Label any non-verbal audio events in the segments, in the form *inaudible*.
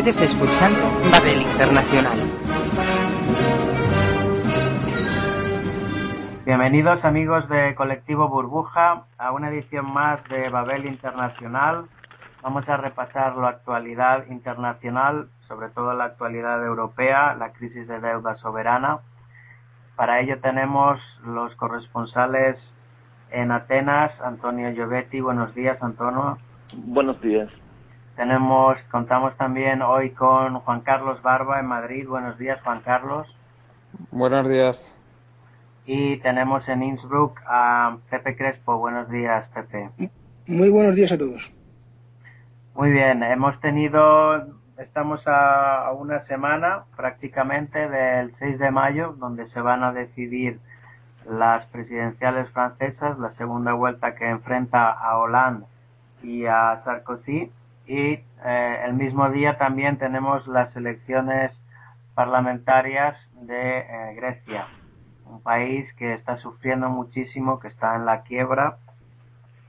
Ustedes escuchando Babel Internacional. Bienvenidos amigos de Colectivo Burbuja a una edición más de Babel Internacional. Vamos a repasar la actualidad internacional, sobre todo la actualidad europea, la crisis de deuda soberana. Para ello tenemos los corresponsales en Atenas, Antonio Giovetti. Buenos días, Antonio. Buenos días. Tenemos, contamos también hoy con Juan Carlos Barba en Madrid. Buenos días, Juan Carlos. Buenos días. Y tenemos en Innsbruck a Pepe Crespo. Buenos días, Pepe. Muy buenos días a todos. Muy bien, hemos tenido, estamos a una semana prácticamente del 6 de mayo, donde se van a decidir las presidenciales francesas, la segunda vuelta que enfrenta a Hollande y a Sarkozy. Y eh, el mismo día también tenemos las elecciones parlamentarias de eh, Grecia, un país que está sufriendo muchísimo, que está en la quiebra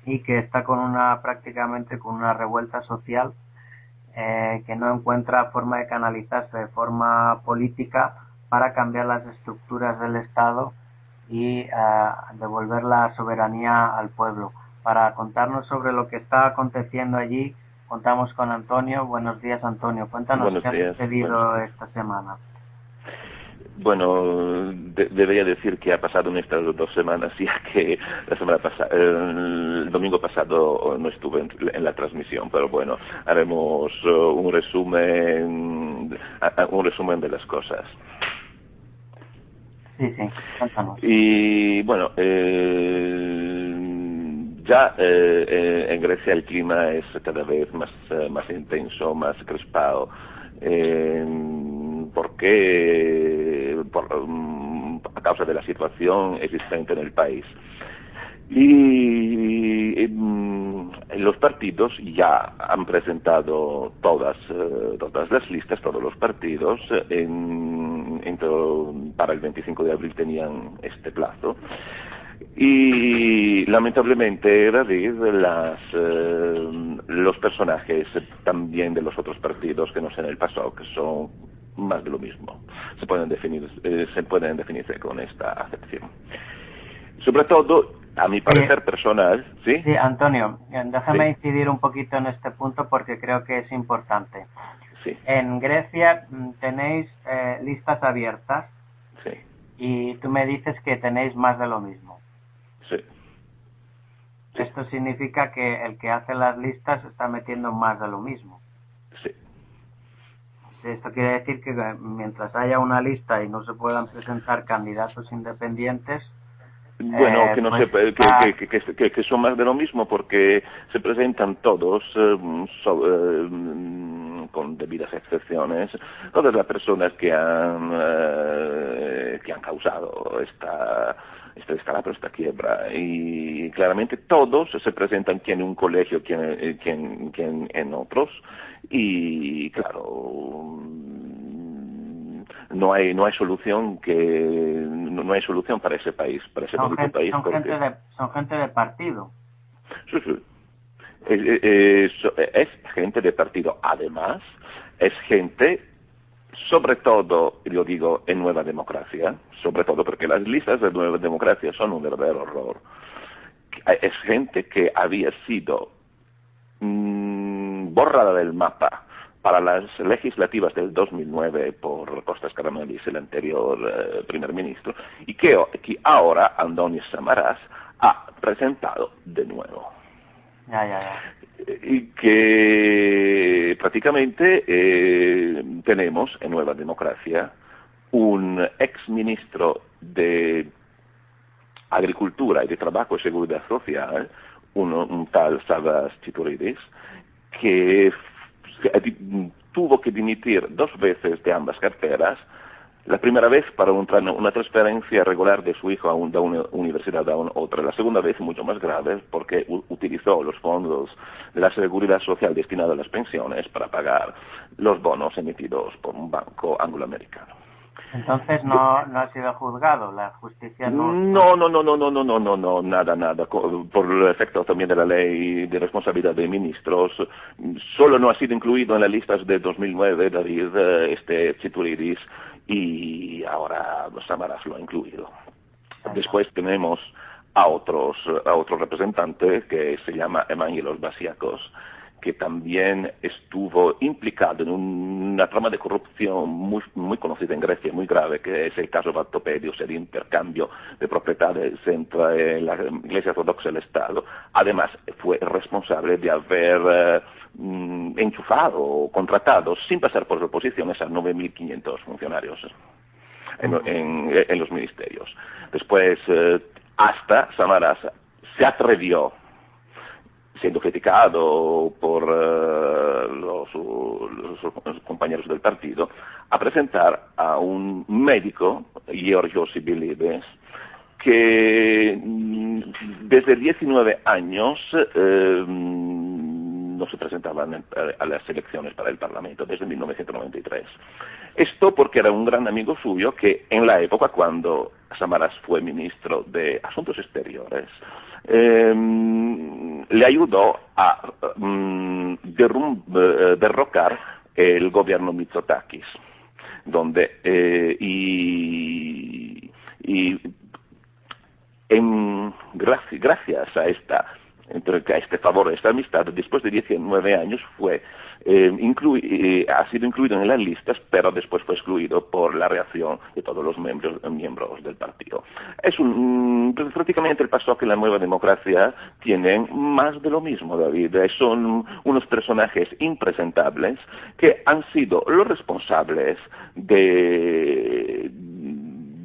y que está con una prácticamente con una revuelta social eh, que no encuentra forma de canalizarse de forma política para cambiar las estructuras del Estado y devolver la soberanía al pueblo. Para contarnos sobre lo que está aconteciendo allí, contamos con Antonio. Buenos días, Antonio. Cuéntanos qué ha sucedido esta semana. Bueno, debería decir que ha pasado en estas dos semanas, *laughs* ya que la semana pasada, el domingo pasado no estuve en, la transmisión, pero bueno, haremos uh, un resumen, un resumen de las cosas. Sí, sí, Y bueno, eh, ya eh, eh, en Grecia el clima es cada vez más, más intenso, más crispado. ¿Por qué? Mm, a causa de la situación existente en el país. Y, mm, los partidos ya han presentado todas, todas las listas, todos los partidos en para el 25 de abril tenían este plazo. Y lamentablemente, David, las, eh, los personajes también de los otros partidos que no sé en el pasado, que son más de lo mismo, se pueden definir, eh, se pueden definirse con esta acepción. Sobre todo, a mi parecer personal, ¿sí? Sí, Antonio, déjame incidir un poquito en este punto porque creo que es importante. En Grecia mm, tenéis eh, listas abiertas. Sí. Y tú me dices que tenéis más de lo mismo. Sí. Esto significa que el que hace las listas está metiendo más de lo mismo. Sí. Esto quiere decir que eh, mientras haya una lista y no se puedan presentar candidatos independientes, bueno, eh, que no pues, se, que, que, que, son más de lo mismo porque se presentan todos con debidas excepciones, todas las personas que han, eh, que han causado esta, esta descalabro, esta quiebra. Y claramente todos se presentan quien en un colegio, quien, eh, quien, quien en otros. Y claro, no hay no hay solución que no, hay solución para ese país para ese son gente, país son gente de son gente de partido sí sí es, es gente de partido. Además, es gente, sobre todo, lo digo, en Nueva Democracia, sobre todo porque las listas de Nueva Democracia son un verdadero horror. Es gente que había sido mmm, borrada del mapa para las legislativas del 2009 por Costas Caramelis, el anterior eh, primer ministro, y que, que ahora Andonis Samaras ha presentado de nuevo. Y que prácticamente eh, tenemos en Nueva Democracia un ex ministro de Agricultura y de Trabajo y Seguridad Social, un, tal Sabas Chituridis, que tuvo que dimitir dos veces de ambas carteras la primera vez para una transferencia regular de su hijo a una universidad a otra. La segunda vez, mucho más grave, porque utilizó los fondos de la seguridad social destinados a las pensiones para pagar los bonos emitidos por un banco angloamericano. Entonces no, no ha sido juzgado, la justicia no... No, no, no, no, no, no, no, no, no, nada, nada. Por el efecto también de la ley de responsabilidad de ministros, solo no ha sido incluido en las listas de 2009, David, este Chituridis, y ahora Samaras lo ha incluido. Después tenemos a otros, a otro representante que se llama Evangelos Basiacos, que también estuvo implicado en una trama de corrupción muy, muy conocida en Grecia, muy grave, que es el caso Bactopedios, el intercambio de propiedades entre la Iglesia Ortodoxa y el Estado. Además, fue responsable de haber eh, mm, enchufado o contratado, sin pasar por oposiciones, a 9.500 funcionarios en, los ministerios. Después, eh, hasta Samaras se atrevió siendo criticado por eh, los, compañeros del partido, a presentar a un médico, Giorgio Sibilides, que mm, desde 19 años eh, no se presentaban a las elecciones para el Parlamento desde 1993. Esto porque era un gran amigo suyo que en la época cuando Samaras fue ministro de Asuntos Exteriores, em, le ayudó a mm, eh, derrocar el gobierno Mitsotakis, donde eh, y, gracias a esta a este favor, a esta amistad, después de 19 años fue eh, eh, ha sido incluido en las listas, pero después fue excluido por la reacción de todos los miembros, miembros del partido. Es un, mm, prácticamente el paso que la nueva democracia tienen más de lo mismo, David. Son unos personajes impresentables que han sido los responsables de,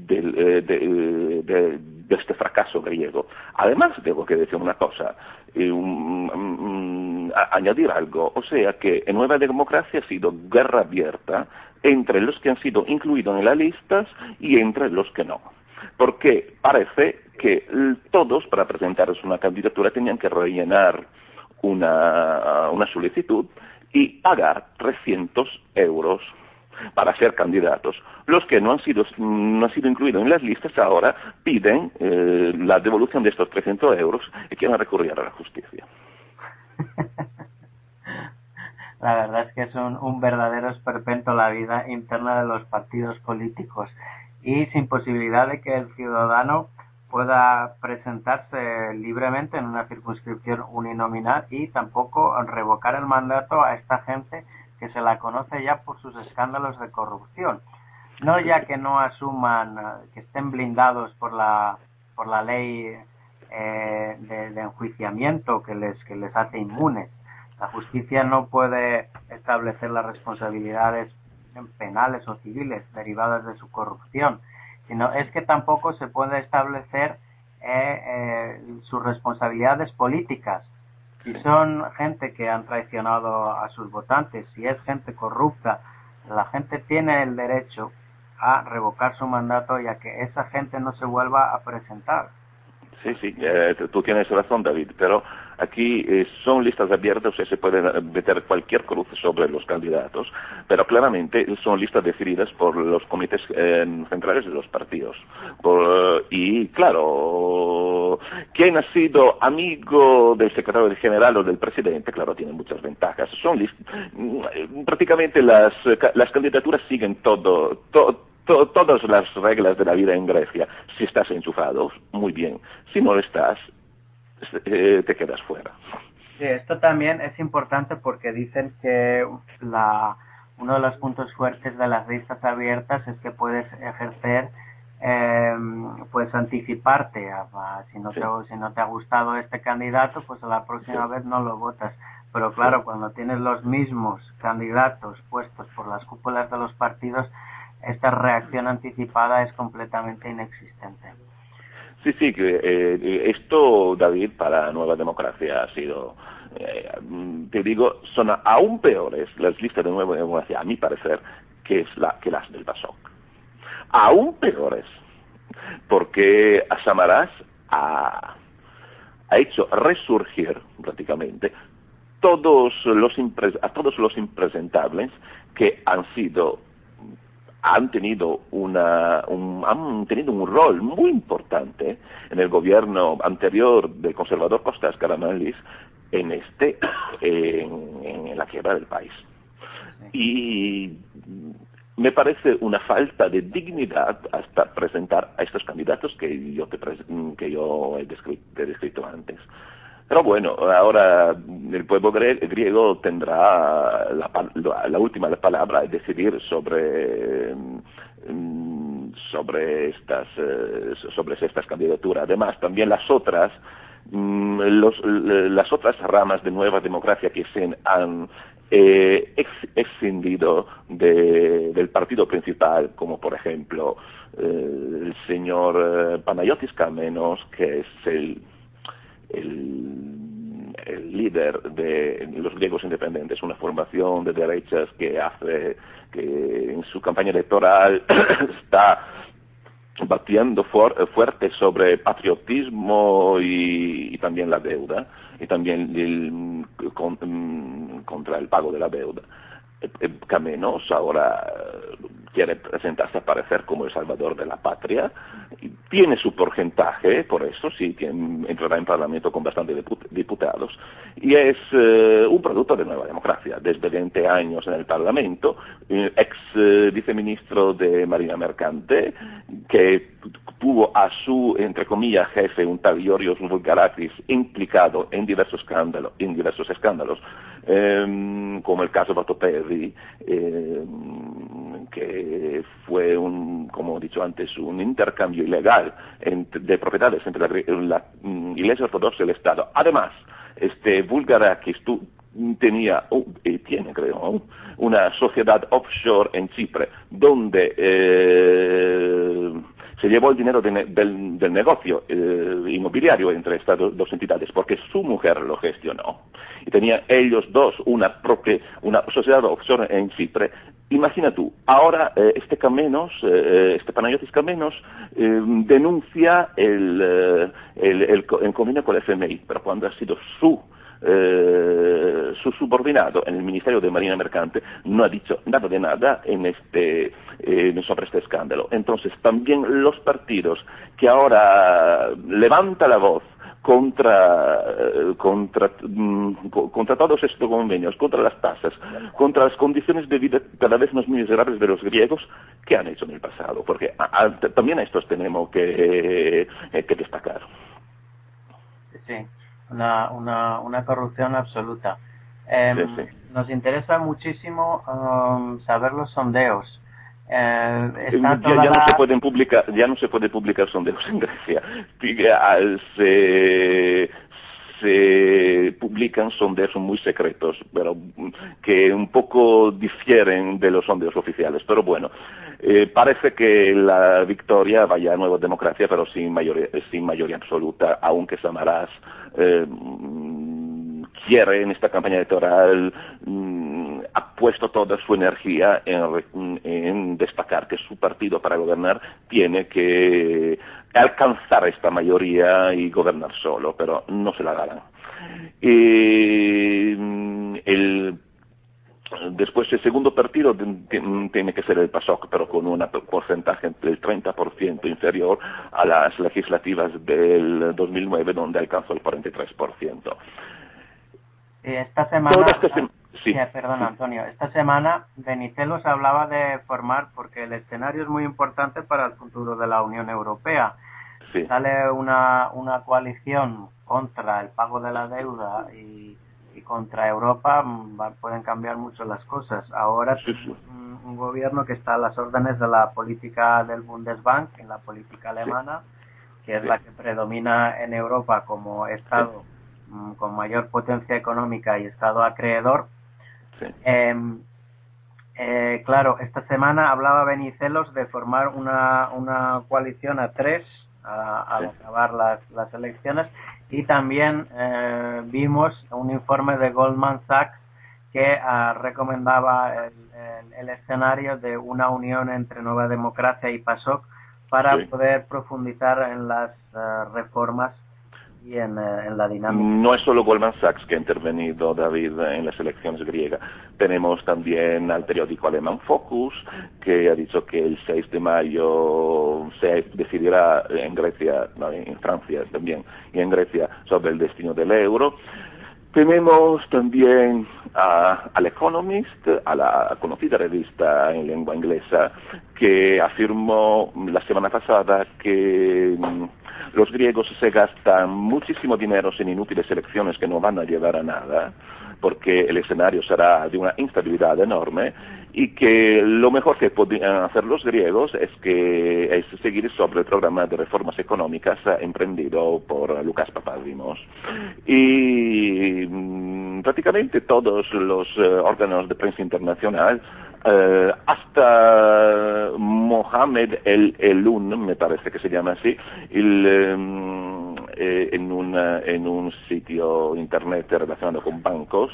de, de de este fracaso griego. Además, tengo que decir una cosa, añadir algo, o sea que en Nueva Democracia ha sido guerra abierta entre los que han sido incluidos en las listas y entre los que no. Porque parece que todos, para presentarse una candidatura, tenían que rellenar una, una solicitud y pagar 300 euros para ser candidatos. Los que no han sido, no han sido incluidos en las listas ahora piden eh, la devolución de estos 300 euros y quieren recurrir a la justicia. *laughs* La verdad es que es un, verdadero esperpento la vida interna de los partidos políticos y sin posibilidad de que el ciudadano pueda presentarse libremente en una circunscripción uninominal y tampoco revocar el mandato a esta gente que se la conoce ya por sus escándalos de corrupción. No ya que no asuman, que estén blindados por la, por la ley eh, de, enjuiciamiento que les, que les hace inmunes. La justicia no puede establecer las responsabilidades penales o civiles derivadas de su corrupción, sino es que tampoco se puede establecer eh, sus responsabilidades políticas si son gente que han traicionado a sus votantes, si es gente corrupta, la gente tiene el derecho a revocar su mandato y a que esa gente no se vuelva a presentar. Sí, sí, eh, tú tienes razón, David, pero aquí eh, son listas abiertas, o sea, se puede meter cualquier cruz sobre los candidatos, pero claramente son listas decididas por los comités eh, centrales de los partidos. y claro, quien ha sido amigo del secretario general o del presidente, claro, tiene muchas ventajas. Son mm, prácticamente las, las candidaturas siguen todo, todo todas las reglas de la vida en Grecia. Si estás enchufado, muy bien. Si no estás, eh, te quedas fuera. Sí, esto también es importante porque dicen que la, uno de los puntos fuertes de las listas abiertas es que puedes ejercer, eh, puedes anticiparte. si, no te, si no te ha gustado este candidato, pues a la próxima vez no lo votas. Pero claro, cuando tienes los mismos candidatos puestos por las cúpulas de los partidos, esta reacción anticipada es completamente inexistente. Sí, sí, que eh, esto, David, para Nueva Democracia ha sido, eh, te digo, son aún peores las listas de Nueva Democracia, a mi parecer, que, es la, que las del PASOK. Aún peores, porque Samaras ha, ha hecho resurgir prácticamente todos los a todos los impresentables que han sido han tenido una han tenido un rol muy importante en el gobierno anterior del conservador Costas Caramelis en este en, la quiebra del país. Y me parece una falta de dignidad hasta presentar a estos candidatos que yo te que yo he descrito antes pero bueno, ahora el pueblo griego tendrá la, última palabra y decidir sobre mm, sobre estas eh, sobre estas candidaturas. Además, también las otras mm, las otras ramas de nueva democracia que se han eh, excendido del partido principal, como por ejemplo eh, el señor Panayotis Kamenos, que es el el, líder de los griegos independientes, una formación de derechas que hace que en su campaña electoral *coughs* está batiendo fuerte sobre patriotismo y, también la deuda y también mm, contra el pago de la deuda. Eh, ahora quiere presentarse a parecer como el salvador de la patria, tiene su porcentaje, por eso sí, tiene, entrará en Parlamento con bastantes diputados, y es eh, un producto de nueva democracia, desde 20 años en el Parlamento, eh, ex viceministro de Marina Mercante, que tuvo a su, entre comillas, jefe, un tal Giorgos Vulgarakis, implicado en diversos escándalos, en diversos escándalos Em, como el caso Em, que fue un, como he dicho antes, un intercambio ilegal de propiedades entre la, mm, Iglesia Ortodoxa y el Estado. Además, este que tenía, y tiene creo, una sociedad offshore en Chipre, donde eh, se llevó el dinero del, negocio eh, inmobiliario entre estas dos entidades porque su mujer lo gestionó. Y tenían ellos dos una propia una sociedad offshore en Chipre. Imagina tú ahora eh, este Camenos eh, este Panayotis Camenos denuncia el, el, el, convenio con el FMI pero cuando ha sido su eh, su subordinado en el Ministerio de Marina Mercante no ha dicho nada de nada en este, eh, sobre este escándalo. Entonces, también los partidos que ahora levanta la voz contra, eh, contra, mm, contra todos estos convenios, contra las tasas, contra las condiciones de vida cada vez más miserables de los griegos, ¿qué han hecho en el pasado? Porque también a estos tenemos que, que destacar. Sí una, una, una corrupción absoluta. Em, nos interesa muchísimo um, saber los sondeos. Eh, ya, no se pueden publicar, ya no se puede publicar sondeos en Grecia. Se, se publican sondeos muy secretos, pero que un poco difieren de los sondeos oficiales. Pero bueno, eh, parece que la victoria vaya a Nueva Democracia, pero sin mayoría, sin mayoría absoluta, aunque Samaras eh, quiere en esta campaña electoral mm, ha puesto toda su energía en, en, destacar que su partido para gobernar tiene que alcanzar esta mayoría y gobernar solo, pero no se la darán. Mm, el Después el segundo partido tiene que ser el PASOK, pero con un porcentaje del 30% inferior a las legislativas del 2009, donde alcanzó el 43%. Esta semana, sí. perdón Antonio, esta semana Benicelos hablaba de formar, porque el escenario es muy importante para el futuro de la Unión Europea. Sale una, una coalición contra el pago de la deuda y y contra Europa mm, pueden cambiar mucho las cosas. Ahora Un, gobierno que está a las órdenes de la política del Bundesbank, en la política alemana, que es la que predomina en Europa como Estado mm, con mayor potencia económica y Estado acreedor. Em, eh, claro, esta semana hablaba Benicelos de formar una, una coalición a tres al acabar las, las elecciones y también eh, vimos un informe de Goldman Sachs que ah, recomendaba el, escenario de una unión entre Nueva Democracia y PASOK para poder profundizar en las ah, reformas aquí en, eh, en, la dinámica. No es solo Goldman Sachs que ha intervenido, David, en las elecciones griegas. Tenemos también al periódico alemán Focus, que ha dicho que el 6 de mayo se decidirá en Grecia, no, en Francia también, y en Grecia sobre el destino del euro. Tenemos también a, al Economist, a la conocida revista en lengua inglesa, que afirmó la semana pasada que mm, los griegos se gastan muchísimo dinero en inútiles elecciones que no van a llevar a nada, porque el escenario será de una instabilidad enorme y que lo mejor que podrían hacer los griegos es que es seguir sobre el programa de reformas económicas emprendido por Lucas Papadimos. Y mm, prácticamente todos los eh, órganos de prensa internacional eh, hasta Mohamed El Elun, me parece que se llama así, el, em, eh, en, una, en un sitio internet relacionado con bancos,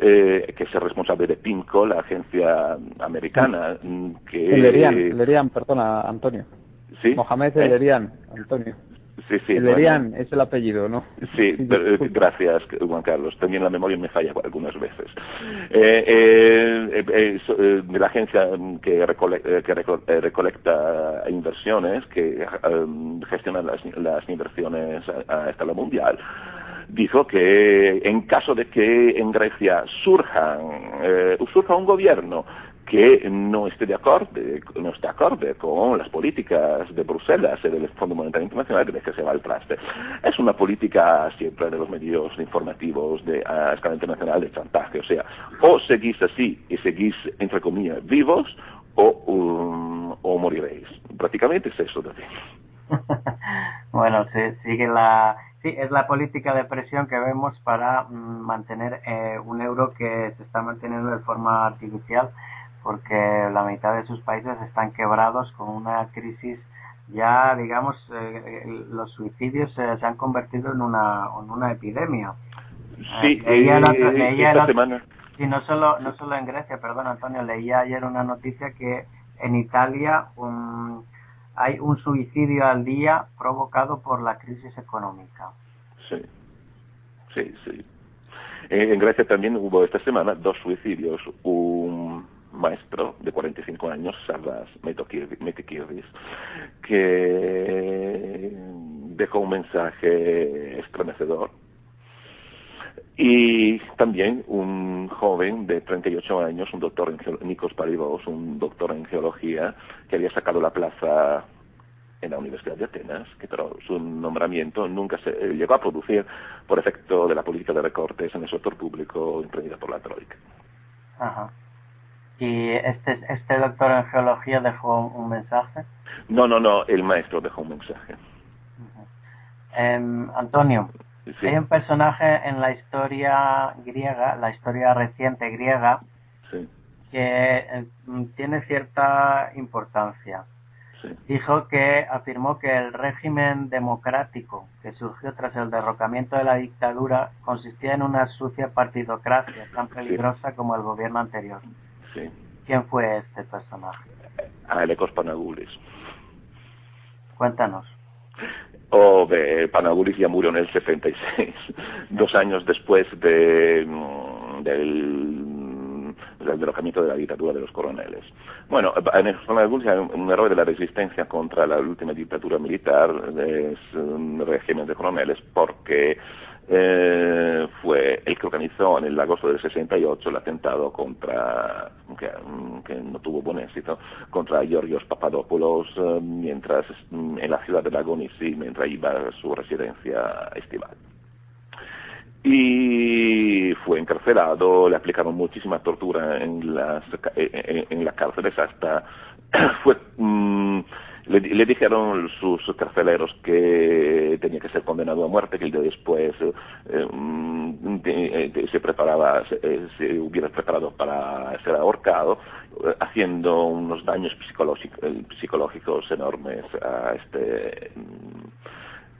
eh, que es el responsable de PIMCO, la agencia americana. Mm, que, Lerian, perdona, Antonio. ¿Sí? Mohamed Lerian, Antonio. Sí, sí. Es el apellido, ¿no? Sí, *laughs* gracias, Juan Carlos. También la memoria me falla algunas veces. Eh, eh, eh, de la agencia que, recolecta inversiones, que gestiona las, las inversiones a, a escala mundial, dijo que en caso de que en Grecia surjan, surja un gobierno que no esté de acuerdo, no esté acorde con las políticas de Bruselas y del Fondo Monetario Internacional, que se va al traste. Es una política siempre de los medios informativos de, a escala internacional de chantaje, o sea, o seguís así y seguís, entre comillas, vivos, o, um, o moriréis. Prácticamente es eso, David. *laughs* bueno, se sigue la... Sí, es la política de presión que vemos para mm, mantener eh, un euro que se está manteniendo de forma artificial porque la mitad de sus países están quebrados con una crisis ya digamos eh, los suicidios se han convertido en una en una epidemia. Sí eh, esta semana. Sí no solo no solo en Grecia perdón Antonio leía ayer una noticia que en Italia hay un suicidio al día provocado por la crisis económica. Sí sí sí. En Grecia también hubo esta semana dos suicidios. un maestro de 45 años, Sardas Metikirris, que dejó un mensaje estremecedor. Y también un joven de 38 años, un doctor en Nikos Paribos, un doctor en geología, que había sacado la plaza en la Universidad de Atenas, que pero su nombramiento nunca se eh, llegó a producir por efecto de la política de recortes en el sector público emprendida por la Troika. Ajá. ¿Y este, este doctor en geología dejó un mensaje? No, no, no, el maestro dejó un mensaje. Em, Antonio, hay un personaje en la historia griega, la historia reciente griega, que em, tiene cierta importancia. Dijo que afirmó que el régimen democrático que surgió tras el derrocamiento de la dictadura consistía en una sucia partidocracia tan peligrosa como el gobierno anterior. ¿Quién fue este personaje? Alecos Panagulis. Cuéntanos. O de Panagulis ya murió en el 76, dos años después de, mm, del, del derrocamiento de la dictadura de los coroneles. Bueno, en Panagulis hay un error de la resistencia contra la última dictadura militar, un régimen de coroneles, porque eh, fue el que organizó en el agosto del 68 el atentado contra, que, que no tuvo buen éxito, contra Georgios Papadopoulos eh, mientras mm, en la ciudad de Lagonisi, mientras iba a su residencia estival. Y fue encarcelado, le aplicaron muchísima tortura en las, en, en las cárceles hasta *coughs* fue mm, le, dijeron sus carceleros que tenía que ser condenado a muerte, que el día después eh, mm, eh, se preparaba, eh, se, hubiera preparado para ser ahorcado, haciendo unos daños psicológicos enormes a este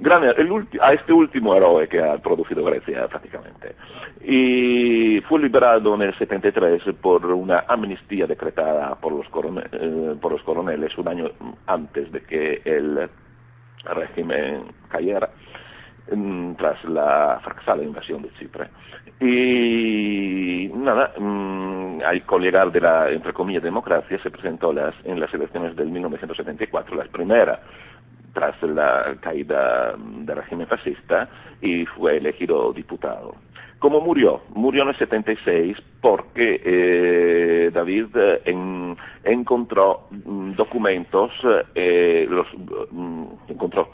mm, a este último héroe que ha producido Grecia prácticamente. Y fue liberado en el 73 por una amnistía decretada por los, eh, por los coroneles un año antes de que el régimen cayera. mm, tras la fracasada invasión de Chipre. Y nada, mm, al colegar de la, entre comillas, democracia, se presentó las, en las elecciones del 1974, las primeras tras la caída del régimen fascista y fue elegido diputado. ¿Cómo murió? Murió en el 76 porque eh, David eh, encontró mm, documentos, eh, los mm, encontró,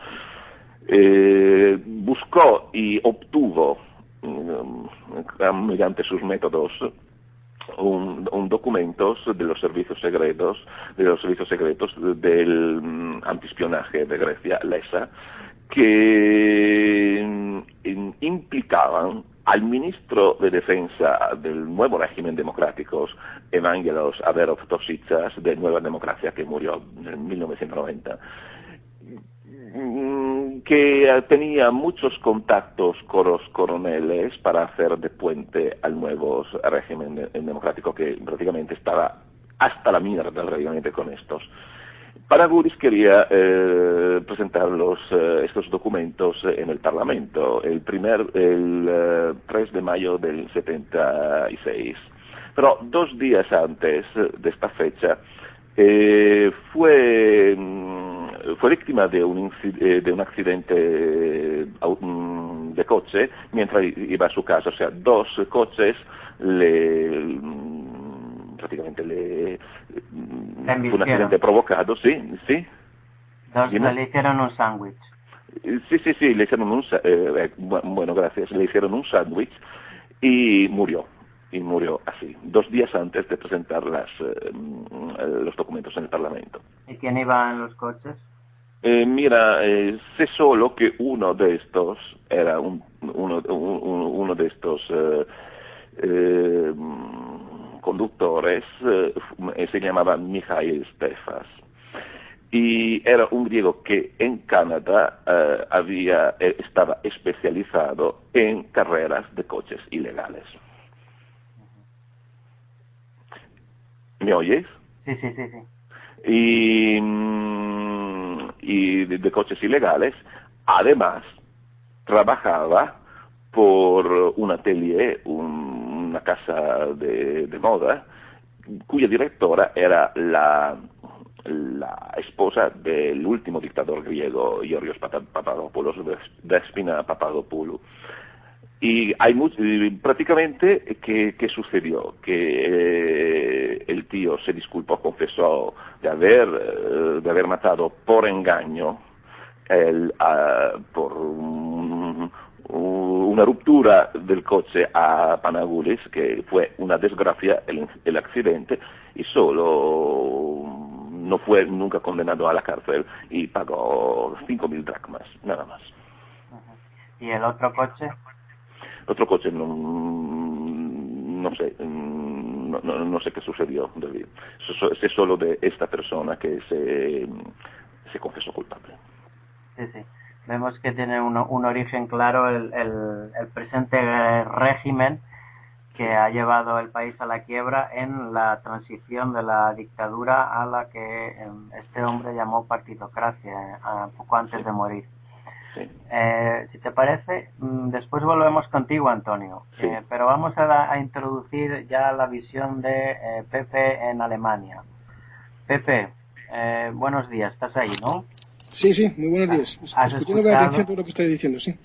buscó y obtuvo mm, mediante sus métodos un, documentos de los servicios secretos de los servicios secretos del antiespionaje de Grecia, LESA, que implicaban al ministro de Defensa del nuevo régimen democrático, Evangelos Averov Tositsas, de Nueva Democracia, que murió en 1990, mm, que tenía muchos contactos con los coroneles para hacer de puente al nuevo régimen democrático que prácticamente estaba hasta la mierda realmente con estos. Paraguris quería eh, presentar eh, estos documentos en el Parlamento el, primer, el 3 eh, de mayo del 76. Pero dos días antes de esta fecha fue, mm, fue víctima de un, de un accidente mm, de coche mientras iba a su casa. O sea, dos coches le prácticamente le fue un accidente provocado, sí, sí. le hicieron un sándwich. Sí, sí, sí, le hicieron un, eh, eh, bueno, gracias, le hicieron un sándwich y murió, y murió así, dos días antes de presentar las, eh, los documentos en el Parlamento. ¿Y quién iba en los coches? Mira, sé solo que uno de estos era un, uno, uno de estos conductores eh, se llamaba Mijail Stefas y era un griego que en Canadá eh, había, eh, estaba especializado en carreras de coches ilegales. ¿Me oyes? Sí, sí, sí, sí. Y, mm, y de, coches ilegales, además, trabajaba por un atelier, un una casa de, moda cuya directora era la, la esposa del último dictador griego, Georgios Papadopoulos, Despina Papadopoulou. Y hay prácticamente, ¿qué, sucedió? Que eh, el tío se disculpó, confesó de haber, eh, de haber matado por engaño, el, por una ruptura del coche a Panagulis, que fue una desgracia el, accidente, y solo no fue nunca condenado a la cárcel y pagó 5.000 dracmas, nada más. ¿Y el otro coche? El otro coche no, no sé, no, no, sé qué sucedió, Sé solo de esta persona que se, se confesó culpable. Sí, sí vemos que tiene un, un origen claro el, el, presente régimen que ha llevado el país a la quiebra en la transición de la dictadura a la que em, este hombre llamó partidocracia eh, poco antes de morir. Eh, si te parece, mm, después volvemos contigo, Antonio. Eh, pero vamos a, a, introducir ya la visión de Pepe en Alemania. Pepe, buenos días, estás ahí, ¿no? Sí, sí, muy buenos días. Escuchando con atención todo lo que estoy diciendo, sí.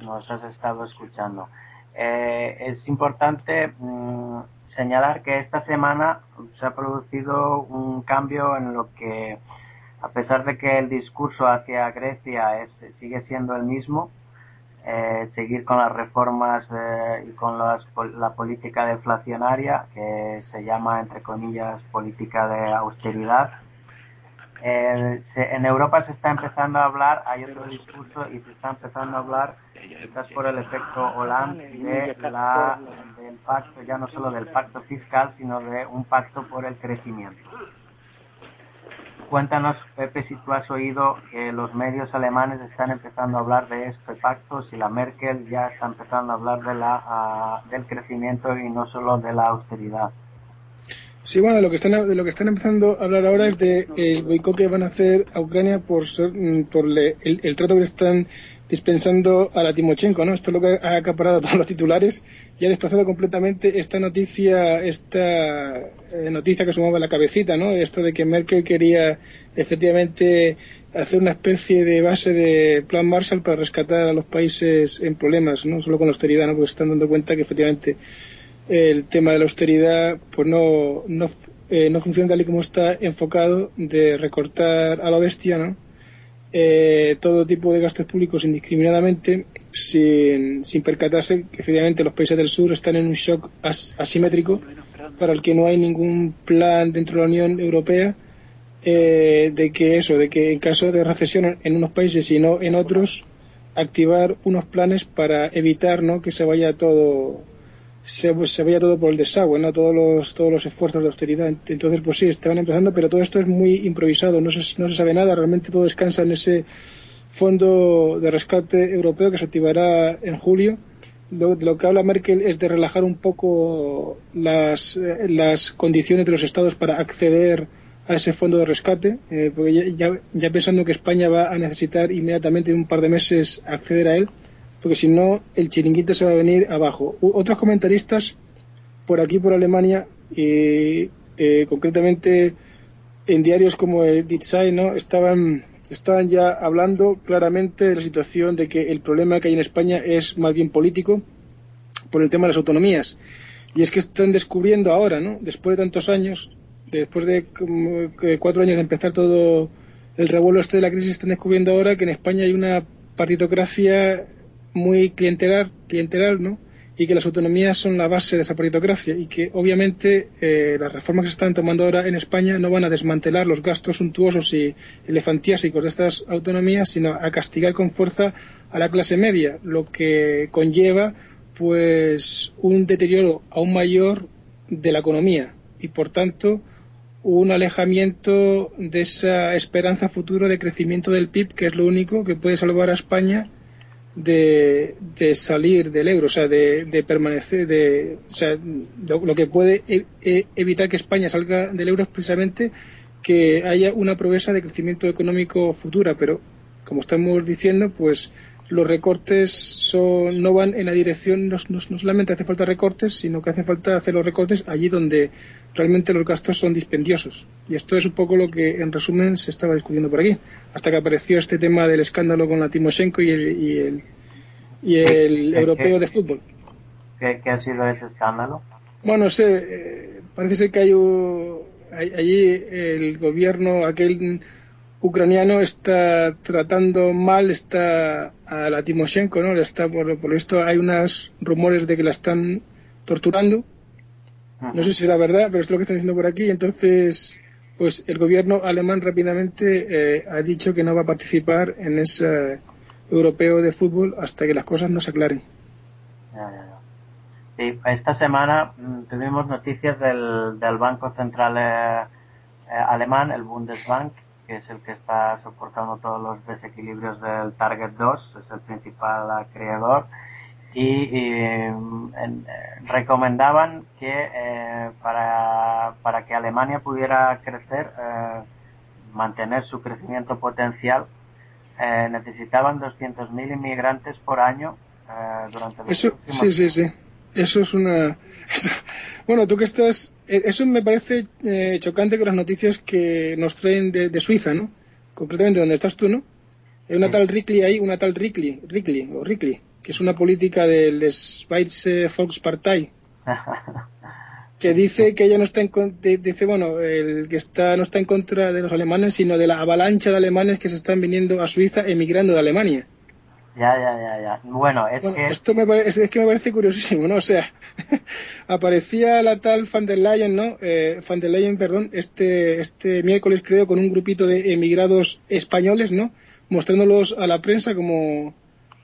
nos has estado escuchando. Eh, es importante mm, señalar que esta semana se ha producido un cambio en lo que, a pesar de que el discurso hacia Grecia es, sigue siendo el mismo, eh, seguir con las reformas eh, y con la política deflacionaria, que se llama, entre comillas, política de austeridad, en Europa se está empezando a hablar, hay otro discurso y se está empezando a hablar, quizás por el efecto Hollande, de la, del pacto, ya no solo del pacto fiscal, sino de un pacto por el crecimiento. Cuéntanos, Pepe, si tú has oído que los medios alemanes están empezando a hablar de este pacto, si la Merkel ya está empezando a hablar de la, ah, del crecimiento y no solo de la austeridad. Sí, bueno, de lo que están, de lo que están empezando a hablar ahora es de el boicot que van a hacer a Ucrania por, mm, por el, trato que están dispensando a la Timochenko, ¿no? Esto es lo que ha acaparado todos los titulares y ha desplazado completamente esta noticia, esta eh, noticia que sumaba la cabecita, ¿no? Esto de que Merkel quería efectivamente hacer una especie de base de plan Marshall para rescatar a los países en problemas, no solo con la austeridad, ¿no? Porque se están dando cuenta que efectivamente el tema de la austeridad pues no, no, eh, no funciona tal y como está enfocado de recortar a la bestia, ¿no? Eh, todo tipo de gastos públicos indiscriminadamente sin, sin percatarse que efectivamente los países del sur están en un shock asimétrico para el que no hay ningún plan dentro de la Unión Europea eh, de que eso, de que en caso de recesión en unos países y no en otros, activar unos planes para evitar ¿no? que se vaya todo se, se vaya todo por el desagüe, ¿no? Todos los, todos los esfuerzos de austeridad. Entonces, pues sí, estaban empezando, pero todo esto es muy improvisado, no se, no se sabe nada, realmente todo descansa en ese fondo de rescate europeo que se activará en julio. Lo, de lo que habla Merkel es de relajar un poco las, eh, las condiciones de los estados para acceder a ese fondo de rescate, eh, porque ya, ya, pensando que España va a necesitar inmediatamente en un par de meses acceder a él, porque si no, el chiringuito se va a venir abajo. otros comentaristas por aquí, por Alemania, y eh, concretamente en diarios como el Die ¿no? estaban, estaban ya hablando claramente de la situación de que el problema que hay en España es más bien político por el tema de las autonomías. Y es que están descubriendo ahora, ¿no? después de tantos años, después de cuatro años de empezar todo el revuelo este de la crisis, están descubriendo ahora que en España hay una partitocracia muy clientelar, clientelar, ¿no? Y que las autonomías son la base de esa paritocracia y que obviamente eh, las reformas que se están tomando ahora en España no van a desmantelar los gastos suntuosos y elefantiásicos de estas autonomías, sino a castigar con fuerza a la clase media, lo que conlleva pues un deterioro aún mayor de la economía y por tanto un alejamiento de esa esperanza futura de crecimiento del PIB, que es lo único que puede salvar a España de, salir del euro, o sea, de, permanecer, de, o sea, lo, que puede e, e, evitar que España salga del euro es precisamente que haya una promesa de crecimiento económico futura, pero como estamos diciendo, pues los recortes son, no van en la dirección, no, solamente hace falta recortes, sino que hace falta hacer los recortes allí donde realmente los gastos son dispendiosos. Y esto es un poco lo que, en resumen, se estaba discutiendo por aquí, hasta que apareció este tema del escándalo con la Timoshenko y el, y el, y el europeo de fútbol. ¿Qué, ha sido ese escándalo? Bueno, sé, eh, parece ser que hay, allí el gobierno, aquel ucraniano está tratando mal está a la Timoshenko, ¿no? Está, por, por esto hay unos rumores de que la están torturando. No sé si es la verdad, pero es lo que están diciendo por aquí. Entonces, pues el gobierno alemán rápidamente eh, ha dicho que no va a participar en ese europeo de fútbol hasta que las cosas no se aclaren. Sí, esta semana mm, tuvimos noticias del, del Banco Central eh, eh, Alemán, el Bundesbank, que es el que está soportando todos los desequilibrios del Target 2, es el principal creador, y, eh, recomendaban que eh, para, para, que Alemania pudiera crecer, eh, mantener su crecimiento potencial, necesitaban 200.000 inmigrantes por año durante los Eso, sí, sí, sí. Eso es una... bueno, tú que estás... Eh, eso me parece eh, chocante con las noticias que nos traen de, Suiza, ¿no? Concretamente donde estás tú, ¿no? Hay una tal Rickley ahí, una tal Rickley, Rickley, o Rickley, que es una política del Schweiz Volkspartei, *laughs* que dice que ella no está en dice bueno el que está no está en contra de los alemanes sino de la avalancha de alemanes que se están viniendo a Suiza emigrando de Alemania ya, ya, ya, ya. Bueno, es que... Esto me parece, es que me parece curiosísimo, ¿no? O sea, *laughs* aparecía la tal Van der Leyen, ¿no? Eh, Van der Leyen, perdón, este, este miércoles creo con un grupito de emigrados españoles, ¿no? Mostrándolos a la prensa como,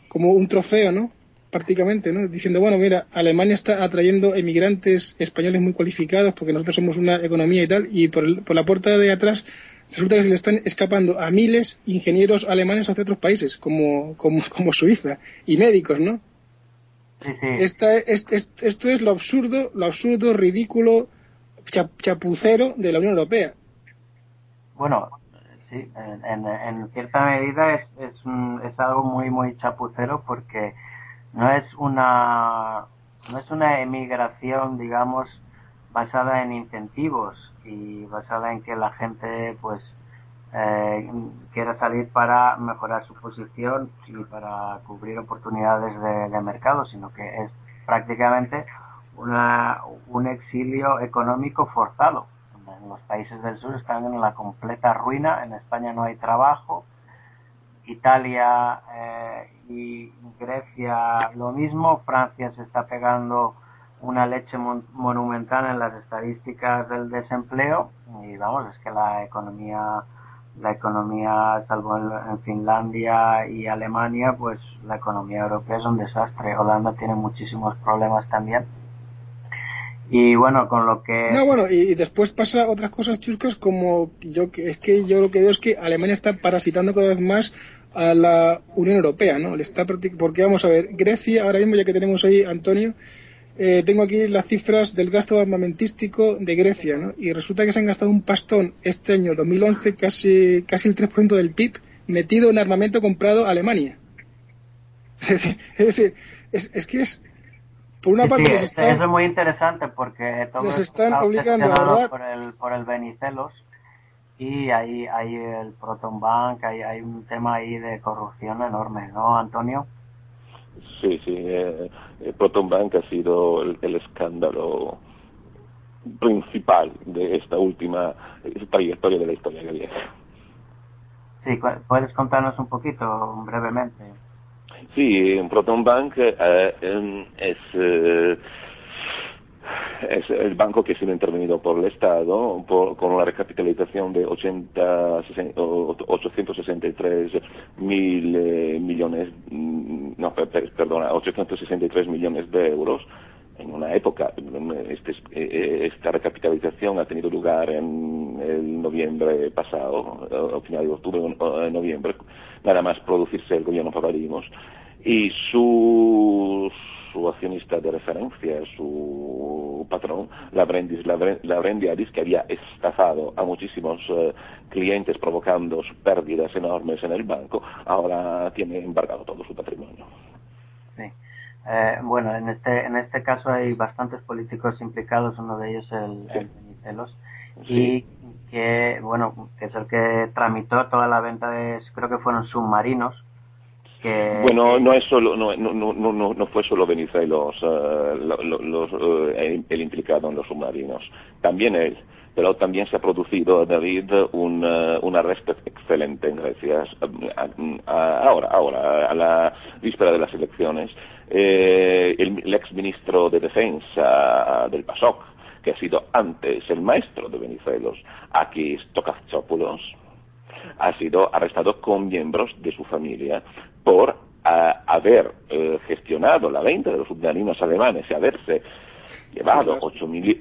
como un trofeo, ¿no? Prácticamente, ¿no? Diciendo, bueno, mira, Alemania está atrayendo emigrantes españoles muy cualificados porque nosotros somos una economía y tal, y por, por la puerta de atrás resulta que se le están escapando a miles ingenieros alemanes hacia otros países, como, como, como Suiza, y médicos, ¿no? Sí, sí. Esta, esto es lo absurdo, lo absurdo, ridículo, chapucero de la Unión Europea. Bueno, sí, en, en, cierta medida es, es, es algo muy, muy chapucero porque no es una, no es una emigración, digamos, basada en incentivos y basada en que la gente, pues, eh, quiera salir para mejorar su posición y para cubrir oportunidades de, mercado, sino que es prácticamente una, un exilio económico forzado. En los países del sur están en la completa ruina, en España no hay trabajo, Italia eh, y Grecia lo mismo, Francia se está pegando una leche monumental en las estadísticas del desempleo y vamos, es que la economía la economía, salvo en, Finlandia y Alemania, pues la economía europea es un desastre. Holanda tiene muchísimos problemas también. Y bueno, con lo que... No, bueno, y, después pasa otras cosas chuscas como yo es que yo lo que veo es que Alemania está parasitando cada vez más a la Unión Europea, ¿no? Le está porque vamos a ver, Grecia ahora mismo ya que tenemos ahí Antonio, eh, tengo aquí las cifras del gasto armamentístico de Grecia, ¿no? Y resulta que se han gastado un pastón este año 2011 casi casi el 3% del PIB metido en armamento comprado a Alemania. *laughs* Es decir, es, que es por una parte sí, eso es muy interesante porque todos están obligando a ahorrar por el por el Benicelos y hay hay el Proton Bank, hay hay un tema ahí de corrupción enorme, ¿no, Antonio? Sí, sí, eh, eh, Proton Bank ha sido el, escándalo principal de esta última trayectoria de la historia griega. Sí, ¿puedes contarnos un poquito, brevemente? Sí, Proton Bank eh, es es el banco que ha sido intervenido por el Estado con una recapitalización de 80, 863 mil eh, millones, mm, no, perdona, 863 millones de euros en una época. Este, eh, esta recapitalización ha tenido lugar en el noviembre pasado, a final de octubre o noviembre, nada más producirse el gobierno Papadimos. Y sus su accionista de referencia, su patrón, Lavrendis, Lavrendiadis, que había estafado a muchísimos eh, clientes provocando pérdidas enormes en el banco, ahora tiene embargado todo su patrimonio. Sí. Eh, bueno, en este, en este caso hay bastantes políticos implicados, uno de ellos el, el Benicelos, y que, bueno, que es el que tramitó toda la venta de, creo que fueron submarinos, bueno, no es solo, no, no, no, no, fue solo Venizelos uh, los, eh, el implicado en los submarinos, también él, pero también se ha producido, David, un, uh, un arresto excelente en Grecia, ahora, ahora, a la víspera de las elecciones, eh, el, el ex ministro de Defensa del PASOK, que ha sido antes el maestro de Venizelos, Akis Tokatsopoulos, ha sido arrestado con miembros de su familia por haber eh, gestionado la venta de los submarinos alemanes y haberse llevado 8, eh,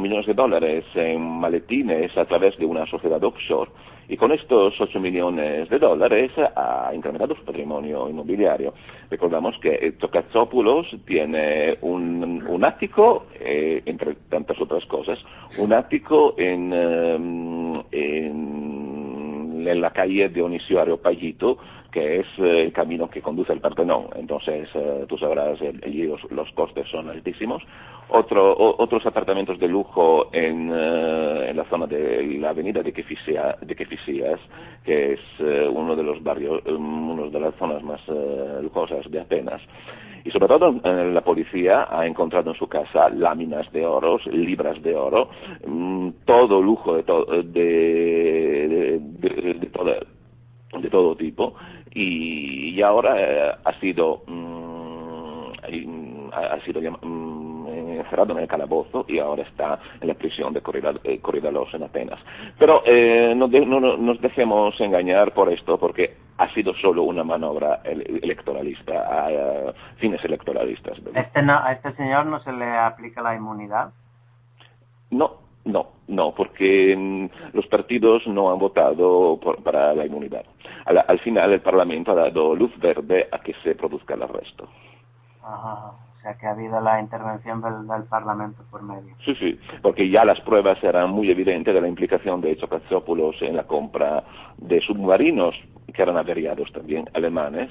millones de dólares en maletines a través de una sociedad offshore y con estos 8 millones de dólares ha incrementado su patrimonio inmobiliario. Recordamos que Tokatsopoulos tiene un, un ático, eh, entre tantas otras cosas, un ático en, em, en, la calle Dionisio Areopagito, que es eh, el camino que conduce al Partenón. Entonces, eh, tú sabrás, allí los, costes son altísimos. Otro, otros apartamentos de lujo en, eh, en, la zona de la avenida de Kefisías, que es uno de los barrios, una de las zonas más lujosas de Atenas. Y sobre todo la policía ha encontrado en su casa láminas de oro, libras de oro, mm, todo lujo de, de, de, todo, de todo tipo y, ahora eh, ha sido mm, ha sido mm, encerrado en el calabozo y ahora está en la prisión de Corridalos en Atenas. Pero eh, no, nos dejemos engañar por esto, porque ha sido solo una maniobra electoralista, a, fines electoralistas. Este ¿A este señor no se le aplica la inmunidad? No, no, no, porque mm, los partidos no han votado para la inmunidad. Al, final el Parlamento ha dado luz verde a que se produzca el arresto. Ajá, O sea que ha habido la intervención del, del Parlamento por medio. Sí, sí, porque ya las pruebas eran muy evidentes de la implicación de Chocatzópolos en la compra de submarinos, que eran averiados también alemanes,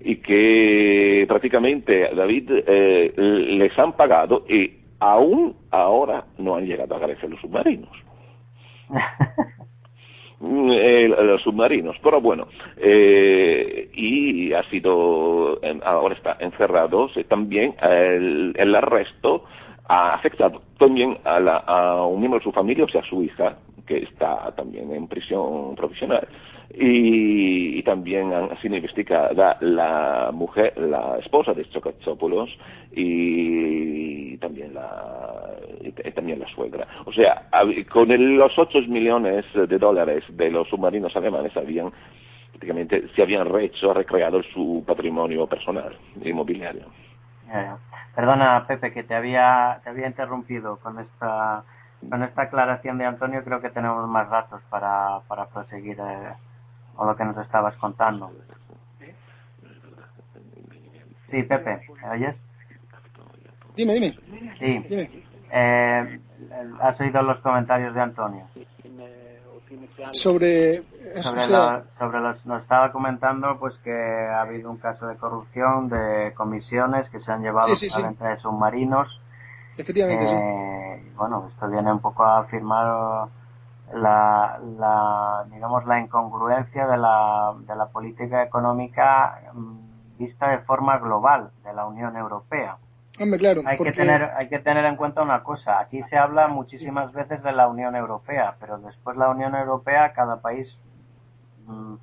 y que prácticamente David eh, les han pagado y aún ahora no han llegado a Grecia los submarinos. *laughs* Eh, los submarinos, pero bueno, eh, y ha sido, ahora está encerrado, también el, el arresto ha afectado también a, la, a un miembro de su familia, o sea, a su hija, que está también en prisión provisional. Y, y también sido investigada la mujer, la esposa de Chocatzopoulos y también la, también la suegra. O sea, con los 8 millones de dólares de los submarinos alemanes habían prácticamente se habían rehecho, recreado su patrimonio personal inmobiliario. Perdona, Pepe, que te había, te había interrumpido con esta con esta aclaración de Antonio creo que tenemos más datos para, para proseguir eh, con lo que nos estabas contando. Sí, Pepe, ¿me oyes? Dime, dime. Sí. Dime. Eh, ¿Has oído los comentarios de Antonio? Sobre, Sobre, o sea, lo- sobre los, nos estaba comentando pues que ha habido un caso de corrupción de comisiones que se han llevado Sí, sí, sí. a venta de submarinos efectivamente, sí. Eh, bueno, esto viene un poco a afirmar la, la digamos la incongruencia de la, de la política económica mm, vista de forma global de la Unión Europea. Hombre, claro, Hay porque que tener hay que tener en cuenta una cosa. Aquí se habla muchísimas veces de la Unión Europea, pero después la Unión Europea cada país mm,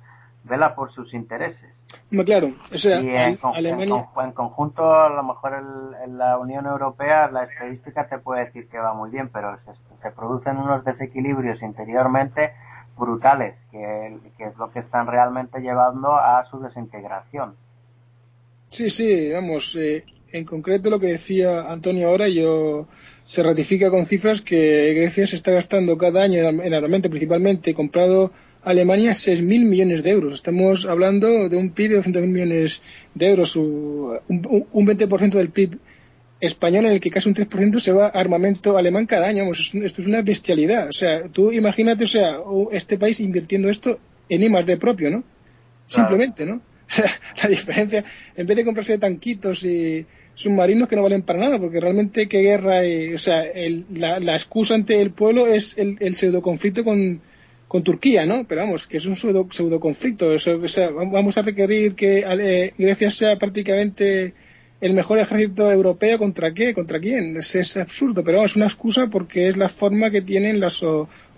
vela por sus intereses. hombre, claro, o sea, y en, con- Alemania, en conjunto, a lo mejor el- en la Unión Europea la estadística te puede decir que va muy bien, pero se, se producen unos desequilibrios interiormente brutales, que, que es lo que están realmente llevando a su desintegración. Sí, sí, vamos, eh, en concreto lo que decía Antonio ahora, yo se ratifica con cifras que Grecia se está gastando cada año en en armamento, principalmente comprado Alemania 6.000 millones de euros. Estamos hablando de un PIB de 200.000 millones de euros, un, un 20% del PIB español en el que casi un 3% se va a armamento alemán cada año. Vamos, esto es una bestialidad. O sea, tú imagínate, o sea, este país invirtiendo esto en I más D propio, ¿no? Simplemente, ¿no? *laughs* O sea, la diferencia, en vez de comprarse tanquitos y submarinos que no valen para nada, porque realmente qué guerra, hay? o sea, el- la, la excusa ante el pueblo es el, el pseudo conflicto con, con Turquía, ¿no? Pero vamos, que es un pseudo, pseudo conflicto. O sea, o sea, vamos a requerir que eh, Grecia sea prácticamente el mejor ejército europeo contra qué, contra quién. Es, absurdo, pero es una excusa porque es la forma que tienen las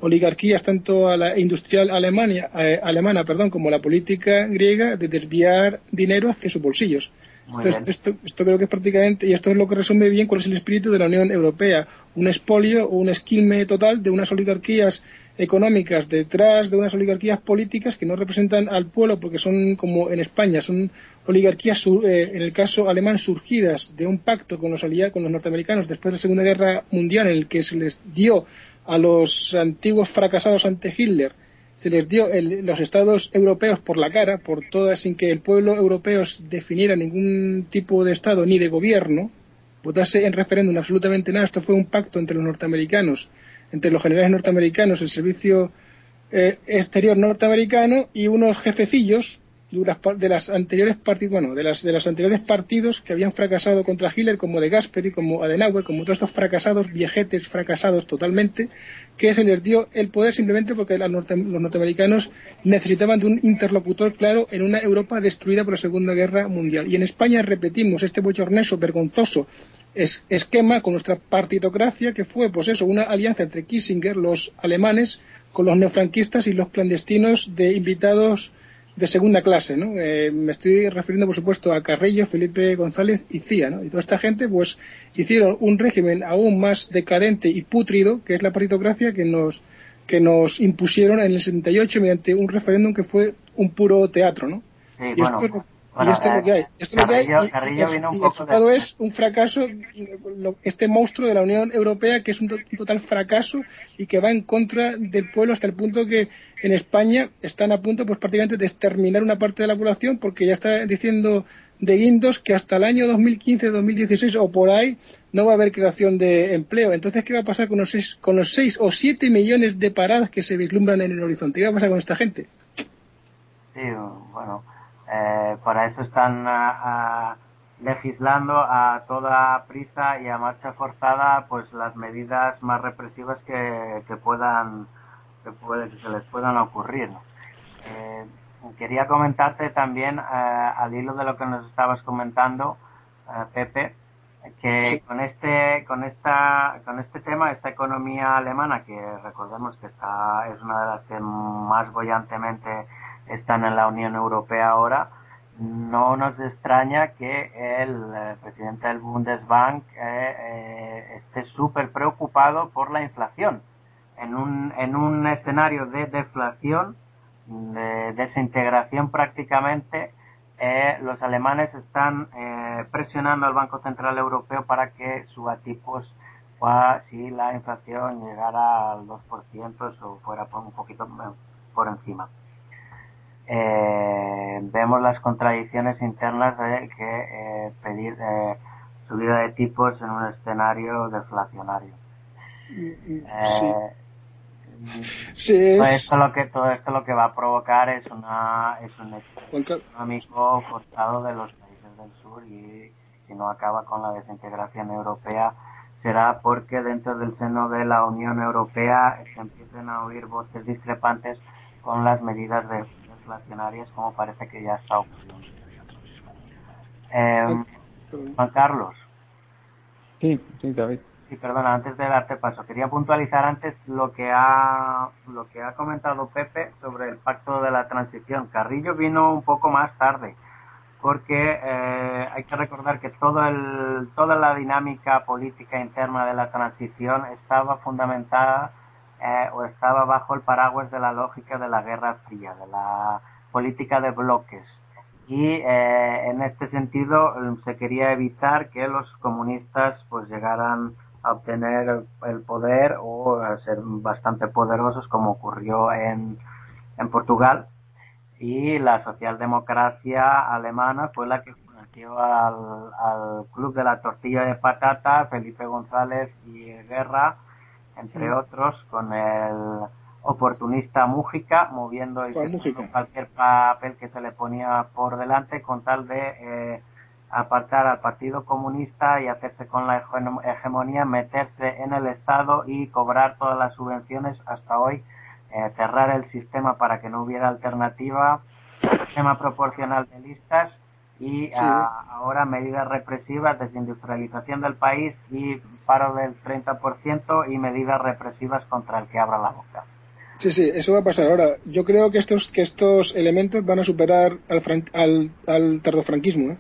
oligarquías, tanto a la industrial Alemania, eh, alemana perdón, como la política griega, de desviar dinero hacia sus bolsillos. Esto, esto, esto creo que es prácticamente, y esto es lo que resume bien cuál es el espíritu de la Unión Europea, un expolio o un esquilme total de unas oligarquías económicas detrás de unas oligarquías políticas que no representan al pueblo porque son como en España, son oligarquías, sur- eh, en el caso alemán, surgidas de un pacto con los aliados, con los norteamericanos después de la Segunda Guerra Mundial en el que se les dio a los antiguos fracasados ante Hitler se les dio el- los estados europeos por la cara, por todas, sin que el pueblo europeo definiera ningún tipo de estado ni de gobierno, votase en referéndum absolutamente nada. Esto fue un pacto entre los norteamericanos, entre los generales norteamericanos, el servicio eh, exterior norteamericano y unos jefecillos de, las anteriores partidos, bueno, de las de los anteriores partidos que habían fracasado contra Hitler, como de Gasperi, como Adenauer, como todos estos fracasados, viejetes fracasados totalmente, que se les dio el poder simplemente porque norte- los norteamericanos necesitaban de un interlocutor claro en una Europa destruida por la Segunda Guerra Mundial. Y en España repetimos este bochornoso, vergonzoso es- esquema con nuestra partitocracia, que fue, pues eso, una alianza entre Kissinger, los alemanes, con los neofranquistas y los clandestinos de invitados de segunda clase, ¿no? Eh, me estoy refiriendo, por supuesto, a Carrillo, Felipe González y Cía, ¿no? Y toda esta gente, pues, hicieron un régimen aún más decadente y pútrido, que es la partitocracia que nos que nos impusieron en el 78 mediante un referéndum que fue un puro teatro, ¿no? Sí, Y esto, bueno, y esto es lo que hay. Esto es lo que hay Carrillo- y- Carrillo vino un y poco de- es un fracaso, lo- este monstruo de la Unión Europea que es un, to- un total fracaso y que va en contra del pueblo hasta el punto que en España están a punto pues prácticamente de exterminar una parte de la población porque ya está diciendo de guindos que hasta el año 2015, 2016 o por ahí no va a haber creación de empleo. Entonces, ¿qué va a pasar con los seis, con los seis o siete millones de paradas que se vislumbran en el horizonte? ¿Qué va a pasar con esta gente? Sí, bueno, eh, para eso están legislando a toda prisa y a marcha forzada pues las medidas más represivas que, que puedan que, se les puedan ocurrir. Eh, quería comentarte también, eh, al hilo de lo que nos estabas comentando, eh, Pepe, que con este con esta con este tema esta economía alemana que recordemos que está es una de las que más bollantemente están en la Unión Europea ahora no nos extraña que el presidente del Bundesbank esté súper preocupado por la inflación en un, en un escenario de deflación, de desintegración prácticamente, eh, los alemanes están eh, presionando al Banco Central Europeo para que suba tipos si la inflación llegara al 2% o fuera un poquito por encima. Eh, vemos las contradicciones internas de que pedir subida de tipos en un escenario deflacionario. Mm, mm, sí. Sí, todo esto lo que todo esto lo que va a provocar es una es un económico forzado de los países del sur y si no acaba con la desintegración europea será porque dentro del seno de la Unión Europea se empiecen a oír voces discrepantes con las medidas de inflacionarias como parece que ya está ocurriendo. Eh, Juan Carlos. Sí, sí, David. Sí, perdona, antes de darte paso, quería puntualizar antes lo que ha lo que ha comentado Pepe sobre el pacto de la transición. Carrillo vino un poco más tarde, porque eh, hay que recordar que todo el, toda la dinámica política interna de la transición estaba fundamentada eh, o estaba bajo el paraguas de la lógica de la Guerra Fría, de la política de bloques. Y eh, en este sentido se quería evitar que los comunistas pues llegaran a obtener el poder o a ser bastante poderosos como ocurrió en, en Portugal y la socialdemocracia alemana fue la que metió al, al club de la tortilla de patata Felipe González y Guerra entre otros con el oportunista Mújica moviendo y cualquier papel que se le ponía por delante con tal de eh, apartar al Partido Comunista y hacerse con la hegemonía, meterse en el Estado y cobrar todas las subvenciones hasta hoy, eh, cerrar el sistema para que no hubiera alternativa, sistema proporcional de listas y ahora medidas represivas, desindustrialización del país y paro del 30% y medidas represivas contra el que abra la boca. Sí, sí, eso va a pasar ahora. Yo creo que estos, que estos elementos van a superar al, al, al tardofranquismo. ¿eh?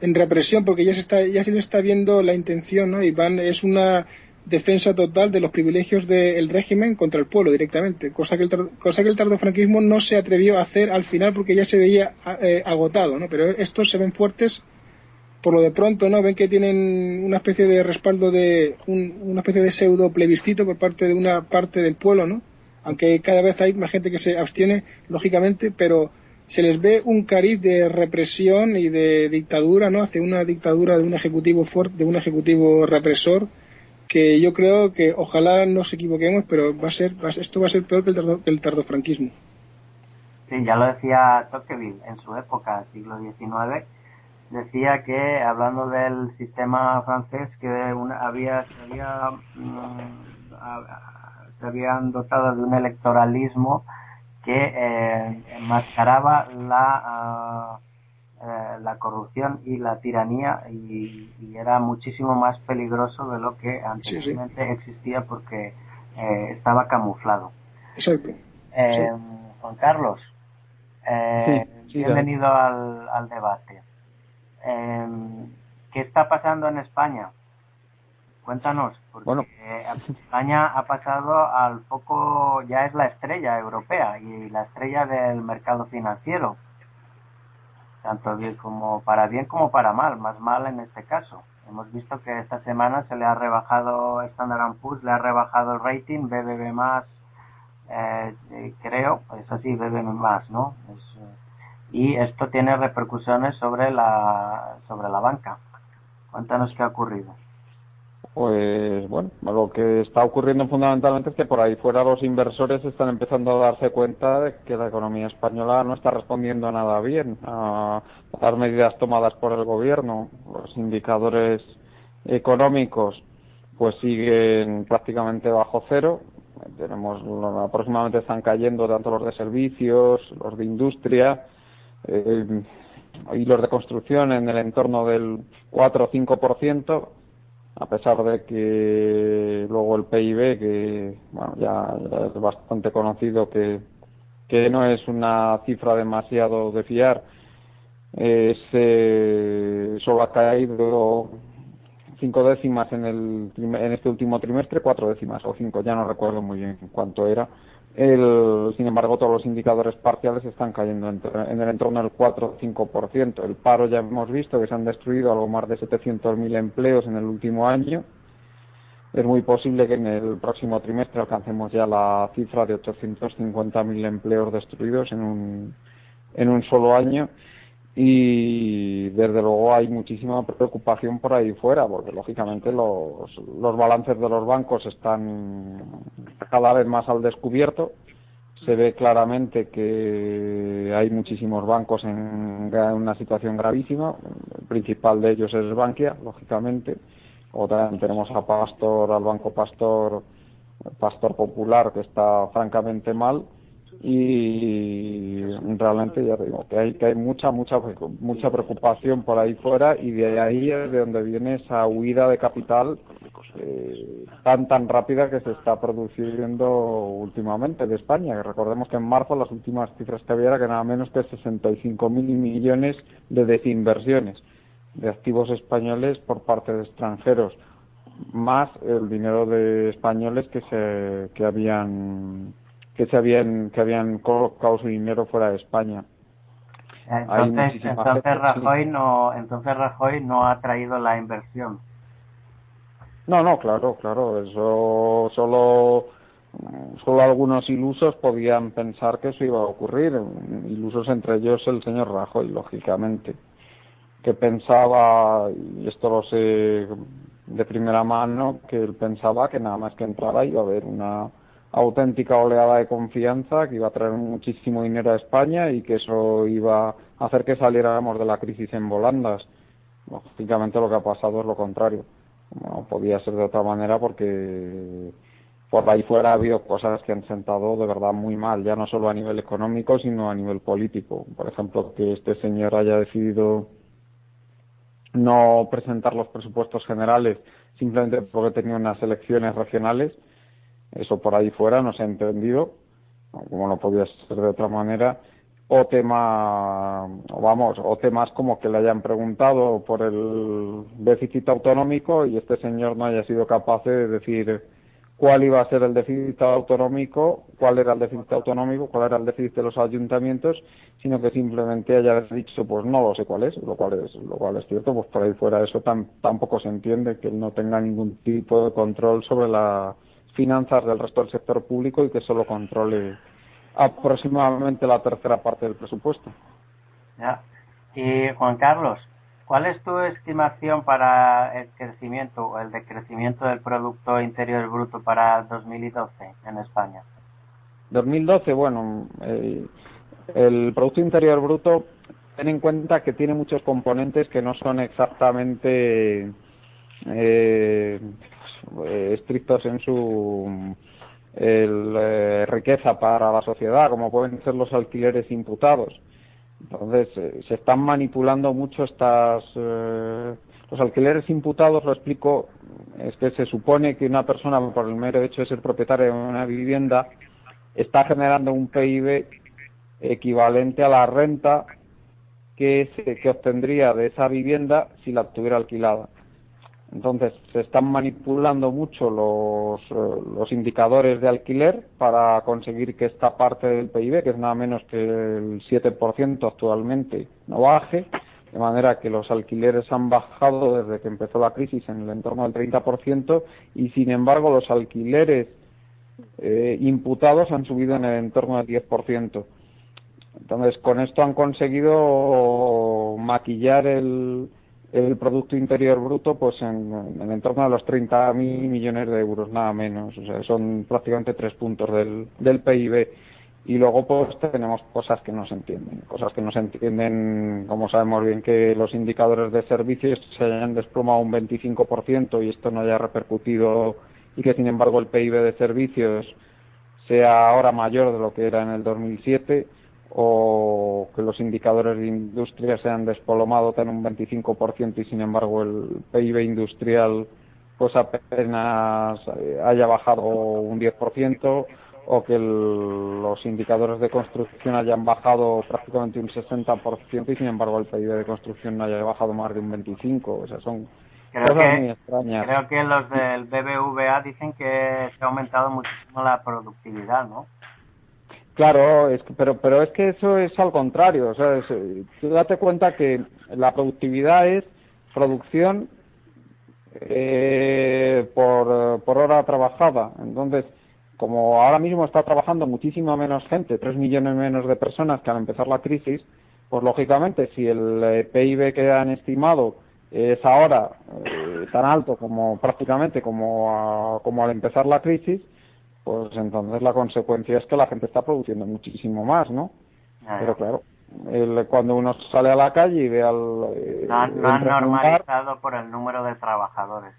en represión porque ya se está ya se le está viendo la intención no y van es una defensa total de los privilegios del régimen contra el pueblo directamente cosa que el cosa que el tardofranquismo no se atrevió a hacer al final porque ya se veía eh, agotado no pero estos se ven fuertes por lo de pronto no ven que tienen una especie de respaldo de una especie de pseudo plebiscito por parte de una parte del pueblo no aunque cada vez hay más gente que se abstiene lógicamente pero se les ve un cariz de represión y de dictadura, ¿no? Hacia una dictadura de un ejecutivo fuerte, de un ejecutivo represor, que yo creo que ojalá nos equivoquemos, pero va a ser, esto va a ser peor que el, tardo, el tardofranquismo. Sí, ya lo decía Tocqueville en su época, siglo XIX, decía que hablando del sistema francés que había, se, había, mm, habían dotado de un electoralismo que eh, enmascaraba la, ah, eh, la corrupción y la tiranía y, era muchísimo más peligroso de lo que anteriormente existía porque eh, estaba camuflado. Exacto. Juan Carlos, bienvenido al, al debate. ¿Qué está pasando en España? Cuéntanos, porque *laughs* España ha pasado al foco, ya es la estrella europea y la estrella del mercado financiero, tanto bien como para bien como para mal, más mal en este caso. Hemos visto que esta semana se le ha rebajado Standard Poor's, le ha rebajado el rating, BBB más, eh, creo, es así, BBB más, ¿no? Es, y esto tiene repercusiones sobre la, sobre la banca. Cuéntanos qué ha ocurrido. Pues bueno, lo que está ocurriendo fundamentalmente es que por ahí fuera los inversores están empezando a darse cuenta de que la economía española no está respondiendo nada bien a las medidas tomadas por el gobierno. Los indicadores económicos pues siguen prácticamente bajo cero. Tenemos aproximadamente están cayendo tanto los de servicios, los de industria eh, y los de construcción en el entorno del 4 o 5% a pesar de que luego el PIB, que bueno, ya, es bastante conocido que, que no es una cifra demasiado de fiar, eh, solo ha caído cinco décimas en, el, en este último trimestre, cuatro décimas o cinco, ya no recuerdo muy bien cuánto era. El, sin embargo, todos los indicadores parciales están cayendo en el entorno del 4 o 5%. El paro ya hemos visto que se han destruido algo más de 700.000 empleos en el último año. Es muy posible que en el próximo trimestre alcancemos ya la cifra de 850.000 empleos destruidos en un, en un solo año y desde luego hay muchísima preocupación por ahí fuera porque lógicamente los, los balances de los bancos están cada vez más al descubierto. Se ve claramente que hay muchísimos bancos en una situación gravísima. El principal de ellos es Bankia lógicamente. O también tenemos a Pastor al Banco Pastor Pastor Popular que está francamente mal y realmente ya digo que hay que hay mucha mucha mucha preocupación por ahí fuera y de ahí es de donde viene esa huida de capital eh, tan tan rápida que se está produciendo últimamente de España. Recordemos que en marzo las últimas cifras que había era que nada menos que 65 mil millones de desinversiones de activos españoles por parte de extranjeros más el dinero de españoles que se que habían que se habían que habían colocado su dinero fuera de España. Entonces, entonces Rajoy no entonces Rajoy no ha traído la inversión. No, no, claro, claro, eso solo solo algunos ilusos podían pensar que eso iba a ocurrir, ilusos entre ellos el señor Rajoy, lógicamente, que pensaba, y esto lo sé de primera mano, que él pensaba que nada más que entrara iba a haber una auténtica oleada de confianza que iba a traer muchísimo dinero a España y que eso iba a hacer que saliéramos de la crisis en volandas. Lógicamente lo que ha pasado es lo contrario. No podía ser de otra manera porque por ahí fuera ha habido cosas que han sentado de verdad muy mal, ya no solo a nivel económico, sino a nivel político. Por ejemplo, que este señor haya decidido no presentar los presupuestos generales simplemente porque tenía unas elecciones regionales eso por ahí fuera no se ha entendido, como no podía ser de otra manera, o tema, vamos, o temas como que le hayan preguntado por el déficit autonómico y este señor no haya sido capaz de decir cuál iba a ser el déficit autonómico, cuál era el déficit autonómico, cuál era el déficit de los ayuntamientos, sino que simplemente haya dicho, pues no lo sé cuál es, lo cual es, lo cual es cierto, pues por ahí fuera eso tampoco se entiende que él no tenga ningún tipo de control sobre la finanzas del resto del sector público y que solo controle aproximadamente la tercera parte del presupuesto. Ya. Y Juan Carlos, ¿cuál es tu estimación para el crecimiento o el decrecimiento del Producto Interior Bruto para 2012 en España? 2012, bueno, eh, el Producto Interior Bruto, ten en cuenta que tiene muchos componentes que no son exactamente eh, eh, estrictos en su eh, riqueza para la sociedad, como pueden ser los alquileres imputados. Entonces, eh, se están manipulando mucho estas. los alquileres imputados, lo explico, es que se supone que una persona, por el mero hecho de ser propietaria de una vivienda, está generando un PIB equivalente a la renta que, que obtendría de esa vivienda si la tuviera alquilada. Entonces, se están manipulando mucho los, eh, los indicadores de alquiler para conseguir que esta parte del PIB, que es nada menos que el 7% actualmente, no baje, de manera que los alquileres han bajado desde que empezó la crisis en el entorno del 30% y, sin embargo, los alquileres eh, imputados han subido en el entorno del 10%. Entonces, con esto han conseguido maquillar el, el Producto Interior Bruto pues en, en, torno a los 30.000 millones de euros, nada menos. O sea, son prácticamente tres puntos del, del PIB. Y luego pues tenemos cosas que no se entienden, cosas que no se entienden, como sabemos bien que los indicadores de servicios se hayan desplomado un 25% y esto no haya repercutido y que sin embargo el PIB de servicios sea ahora mayor de lo que era en el 2007 o que los indicadores de industria se han desplomado en un 25% y sin embargo el PIB industrial pues apenas eh, haya bajado un 10% o que los indicadores de construcción hayan bajado prácticamente un 60% y sin embargo el PIB de construcción no haya bajado más de un 25%. O sea, son creo cosas que, muy extrañas. Creo que los del BBVA dicen que se ha aumentado muchísimo la productividad, ¿no? Claro, es pero, pero es que eso es al contrario. O sea, date cuenta que la productividad es producción eh, por, por hora trabajada. Entonces, como ahora mismo está trabajando muchísima menos gente, tres millones menos de personas que al empezar la crisis, pues lógicamente si el eh, PIB que han estimado es ahora eh, tan alto como prácticamente como, como al empezar la crisis, pues entonces la consecuencia es que la gente está produciendo muchísimo más, ¿no? Pero claro, el, cuando uno sale a la calle y ve al... Eh, no, han normalizado por el número de trabajadores.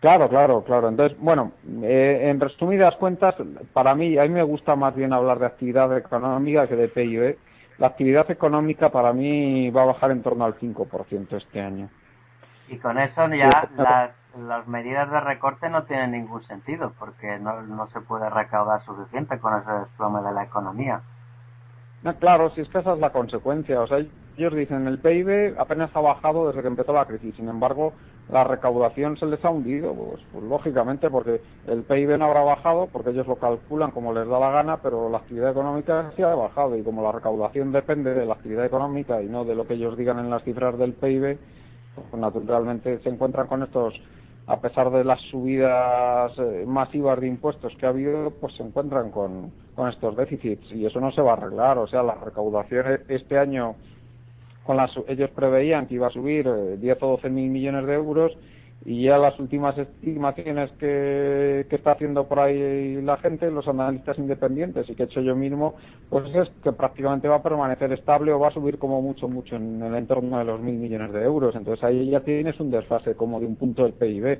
Claro, claro, claro. Entonces, bueno, eh, en resumidas cuentas, para mí, a mí me gusta más bien hablar de actividad económica que de PIB. La actividad económica para mí va a bajar en torno al 5% este año. Y con eso ya las las medidas de recorte no tienen ningún sentido porque no, no se puede recaudar suficiente con ese desplome de la economía. No, claro, si es que esa es la consecuencia. O sea, ellos dicen el PIB apenas ha bajado desde que empezó la crisis. Sin embargo, la recaudación se les ha hundido, pues, pues, lógicamente, porque el PIB no habrá bajado, porque ellos lo calculan como les da la gana, pero la actividad económica sí ha bajado y como la recaudación depende de la actividad económica y no de lo que ellos digan en las cifras del PIB, pues naturalmente se encuentran con estos a pesar de las subidas eh, masivas de impuestos que ha habido, pues se encuentran con, con estos déficits y eso no se va a arreglar. O sea, la recaudación este año, con las, ellos preveían que iba a subir 10 eh, o 12 mil millones de euros y ya las últimas estimaciones que, que, está haciendo por ahí la gente, los analistas independientes y que he hecho yo mismo, pues es que prácticamente va a permanecer estable o va a subir como mucho, mucho en el entorno de los mil millones de euros. Entonces ahí ya tienes un desfase como de un punto del PIB.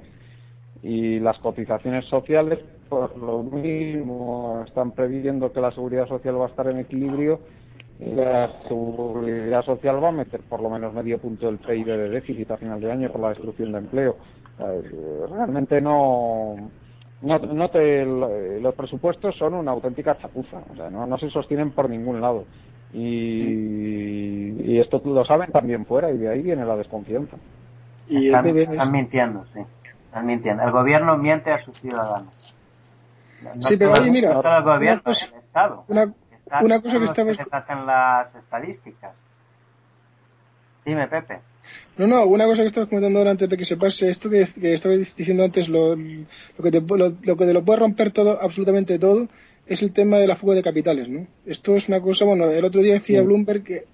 Y las cotizaciones sociales, pues lo mismo, están previendo que la seguridad social va a estar en equilibrio la seguridad social va a meter por lo menos medio punto del PIB de déficit a final de año por la destrucción de empleo. Realmente no, no, no te, los presupuestos son una auténtica chapuza, o sea, no, no se sostienen por ningún lado. Y, y esto lo saben también fuera y de ahí viene la desconfianza. Y están, están mintiendo, sí. Están mintiendo. El gobierno miente a sus ciudadanos. sí, pero oye, mira, el gobierno, el Estado. Una, una cosa que estamos... en las estadísticas. Dime, Pepe. No, no, una cosa que estabas comentando ahora antes de que se pase, esto que, que estabas diciendo antes, lo, lo, que te, lo, que te lo puede romper todo, absolutamente todo, es el tema de la fuga de capitales, ¿no? Esto es una cosa, bueno, el otro día decía Bloomberg que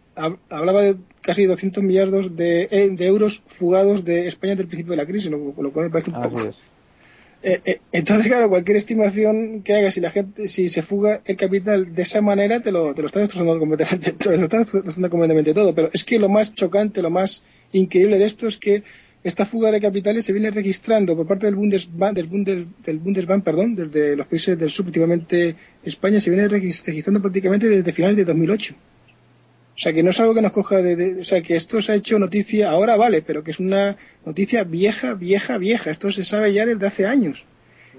hablaba de casi 200 millardos de, eh, de, euros fugados de España desde el principio de la crisis, lo, lo cual me parece un poco, eh, eh, entonces, claro, cualquier estimación que hagas, si la gente, si se fuga el capital de esa manera, te lo, te lo están destrozando completamente, *laughs* te lo están destrozando completamente todo. Pero es que lo más chocante, lo más increíble de esto es que esta fuga de capitales se viene registrando por parte del Bundesbank, del, del Bundesbank, perdón, desde los países del sur, últimamente España, se viene registrando prácticamente desde finales de 2008. O sea, que no es algo que nos coja de, O sea, que esto se ha hecho noticia ahora, vale, pero que es una noticia vieja, vieja, vieja. Esto se sabe ya desde hace años.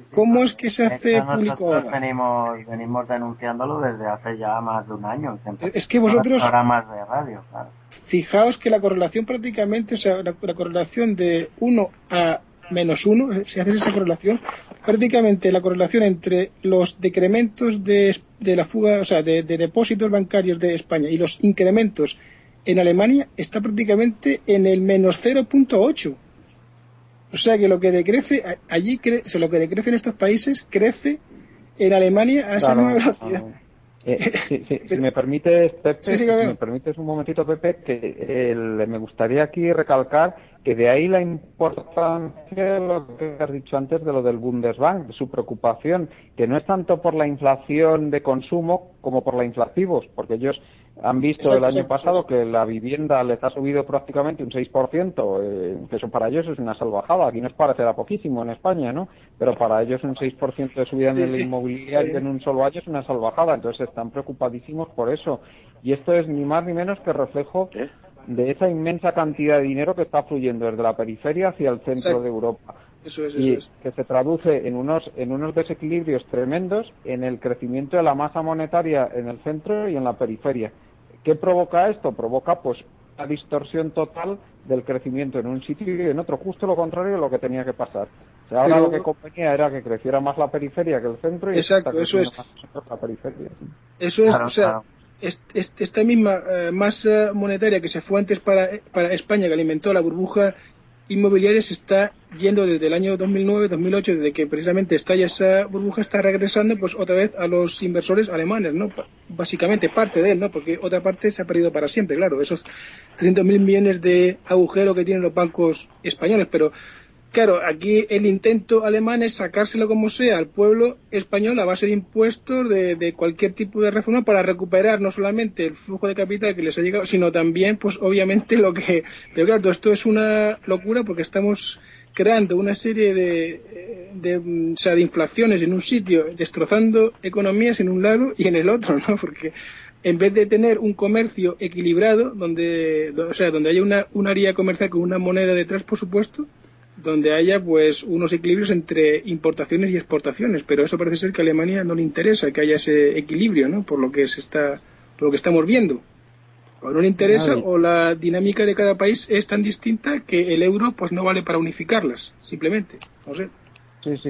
¿Cómo es que se hace público ahora? Venimos, venimos denunciándolo desde hace ya más de un año. Es que vosotros... Programas de radio, claro. Fijaos que la correlación prácticamente, o sea, la, la correlación de 1 a menos uno, si haces esa correlación, prácticamente la correlación entre los decrementos de, de la fuga, o sea, de, depósitos bancarios de España y los incrementos en Alemania está prácticamente en el menos 0.8. O sea que lo que decrece allí, o sea, lo que decrece en estos países crece en Alemania a esa misma velocidad. Eh, *laughs* si me permites, Pepe, si me permites un momentito, Pepe, que me gustaría aquí recalcar que de ahí la importancia de lo que has dicho antes de lo del Bundesbank, su preocupación, que no es tanto por la inflación de consumo como por la inflativos, porque ellos han visto el año pasado que la vivienda les ha subido prácticamente un 6%, eh, que eso para ellos es una salvajada. Aquí nos parecerá poquísimo en España, ¿no? Pero para ellos un 6% de subida en el inmobiliario en un solo año es una salvajada. Entonces están preocupadísimos por eso. Y esto es ni más ni menos que reflejo de esa inmensa cantidad de dinero que está fluyendo desde la periferia hacia el centro de Europa. Eso es, y que se traduce en unos, en unos desequilibrios tremendos en el crecimiento de la masa monetaria en el centro y en la periferia. ¿Qué provoca esto? Provoca pues una distorsión total del crecimiento en un sitio y en otro, justo lo contrario de lo que tenía que pasar. O sea, ahora lo que convenía era que creciera más la periferia que el centro y Exacto, eso es. Más la periferia. Eso es, o sea, esta misma eh, masa monetaria que se fue antes para, para España, que alimentó la burbuja inmobiliaria se está yendo desde el año 2009-2008, desde que precisamente estalla esa burbuja, está regresando pues otra vez a los inversores alemanes, ¿no? Básicamente parte de él, ¿no? Porque otra parte se ha perdido para siempre, claro, esos 300.000 millones de agujero que tienen los bancos españoles, pero Claro, aquí el intento alemán es sacárselo como sea al pueblo español a base de impuestos, de, cualquier tipo de reforma para recuperar no solamente el flujo de capital que les ha llegado, sino también, pues obviamente lo que... Pero claro, esto es una locura porque estamos creando una serie de, de, o sea, de inflaciones en un sitio, destrozando economías en un lado y en el otro, ¿no? Porque en vez de tener un comercio equilibrado, donde, o sea, donde haya una, un área comercial con una moneda detrás, por supuesto, donde haya pues unos equilibrios entre importaciones y exportaciones, pero eso parece ser que a Alemania no le interesa que haya ese equilibrio, ¿no? Por lo que se está por lo que estamos viendo. O no le interesa o la dinámica de cada país es tan distinta que el euro pues no vale para unificarlas, simplemente. No sé. Sí, sí.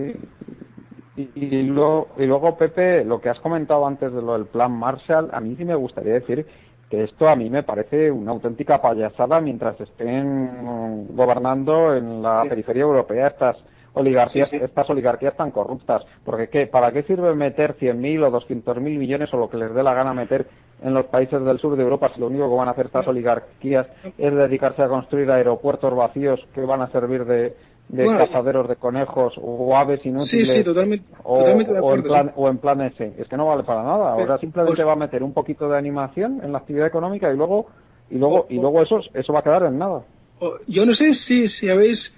Y, y, luego, y luego, Pepe, lo que has comentado antes de lo del plan Marshall, a mí sí me gustaría decir que esto a mí me parece una auténtica payasada mientras estén gobernando en la periferia europea estas oligarquías, estas oligarquías tan corruptas. Porque ¿qué? ¿para qué sirve meter 100.000 o 200.000 millones o lo que les dé la gana meter en los países del sur de Europa si lo único que van a hacer estas oligarquías es dedicarse a construir aeropuertos vacíos que van a servir de, de cazaderos de conejos o aves inútiles. Sí, sí, totalmente, o, totalmente de acuerdo. O en, plan, o en plan ese. Es que no vale para nada. Ahora simplemente pues va a meter un poquito de animación en la actividad económica y luego y luego y luego eso eso va a quedar en nada. Yo no sé si, si habéis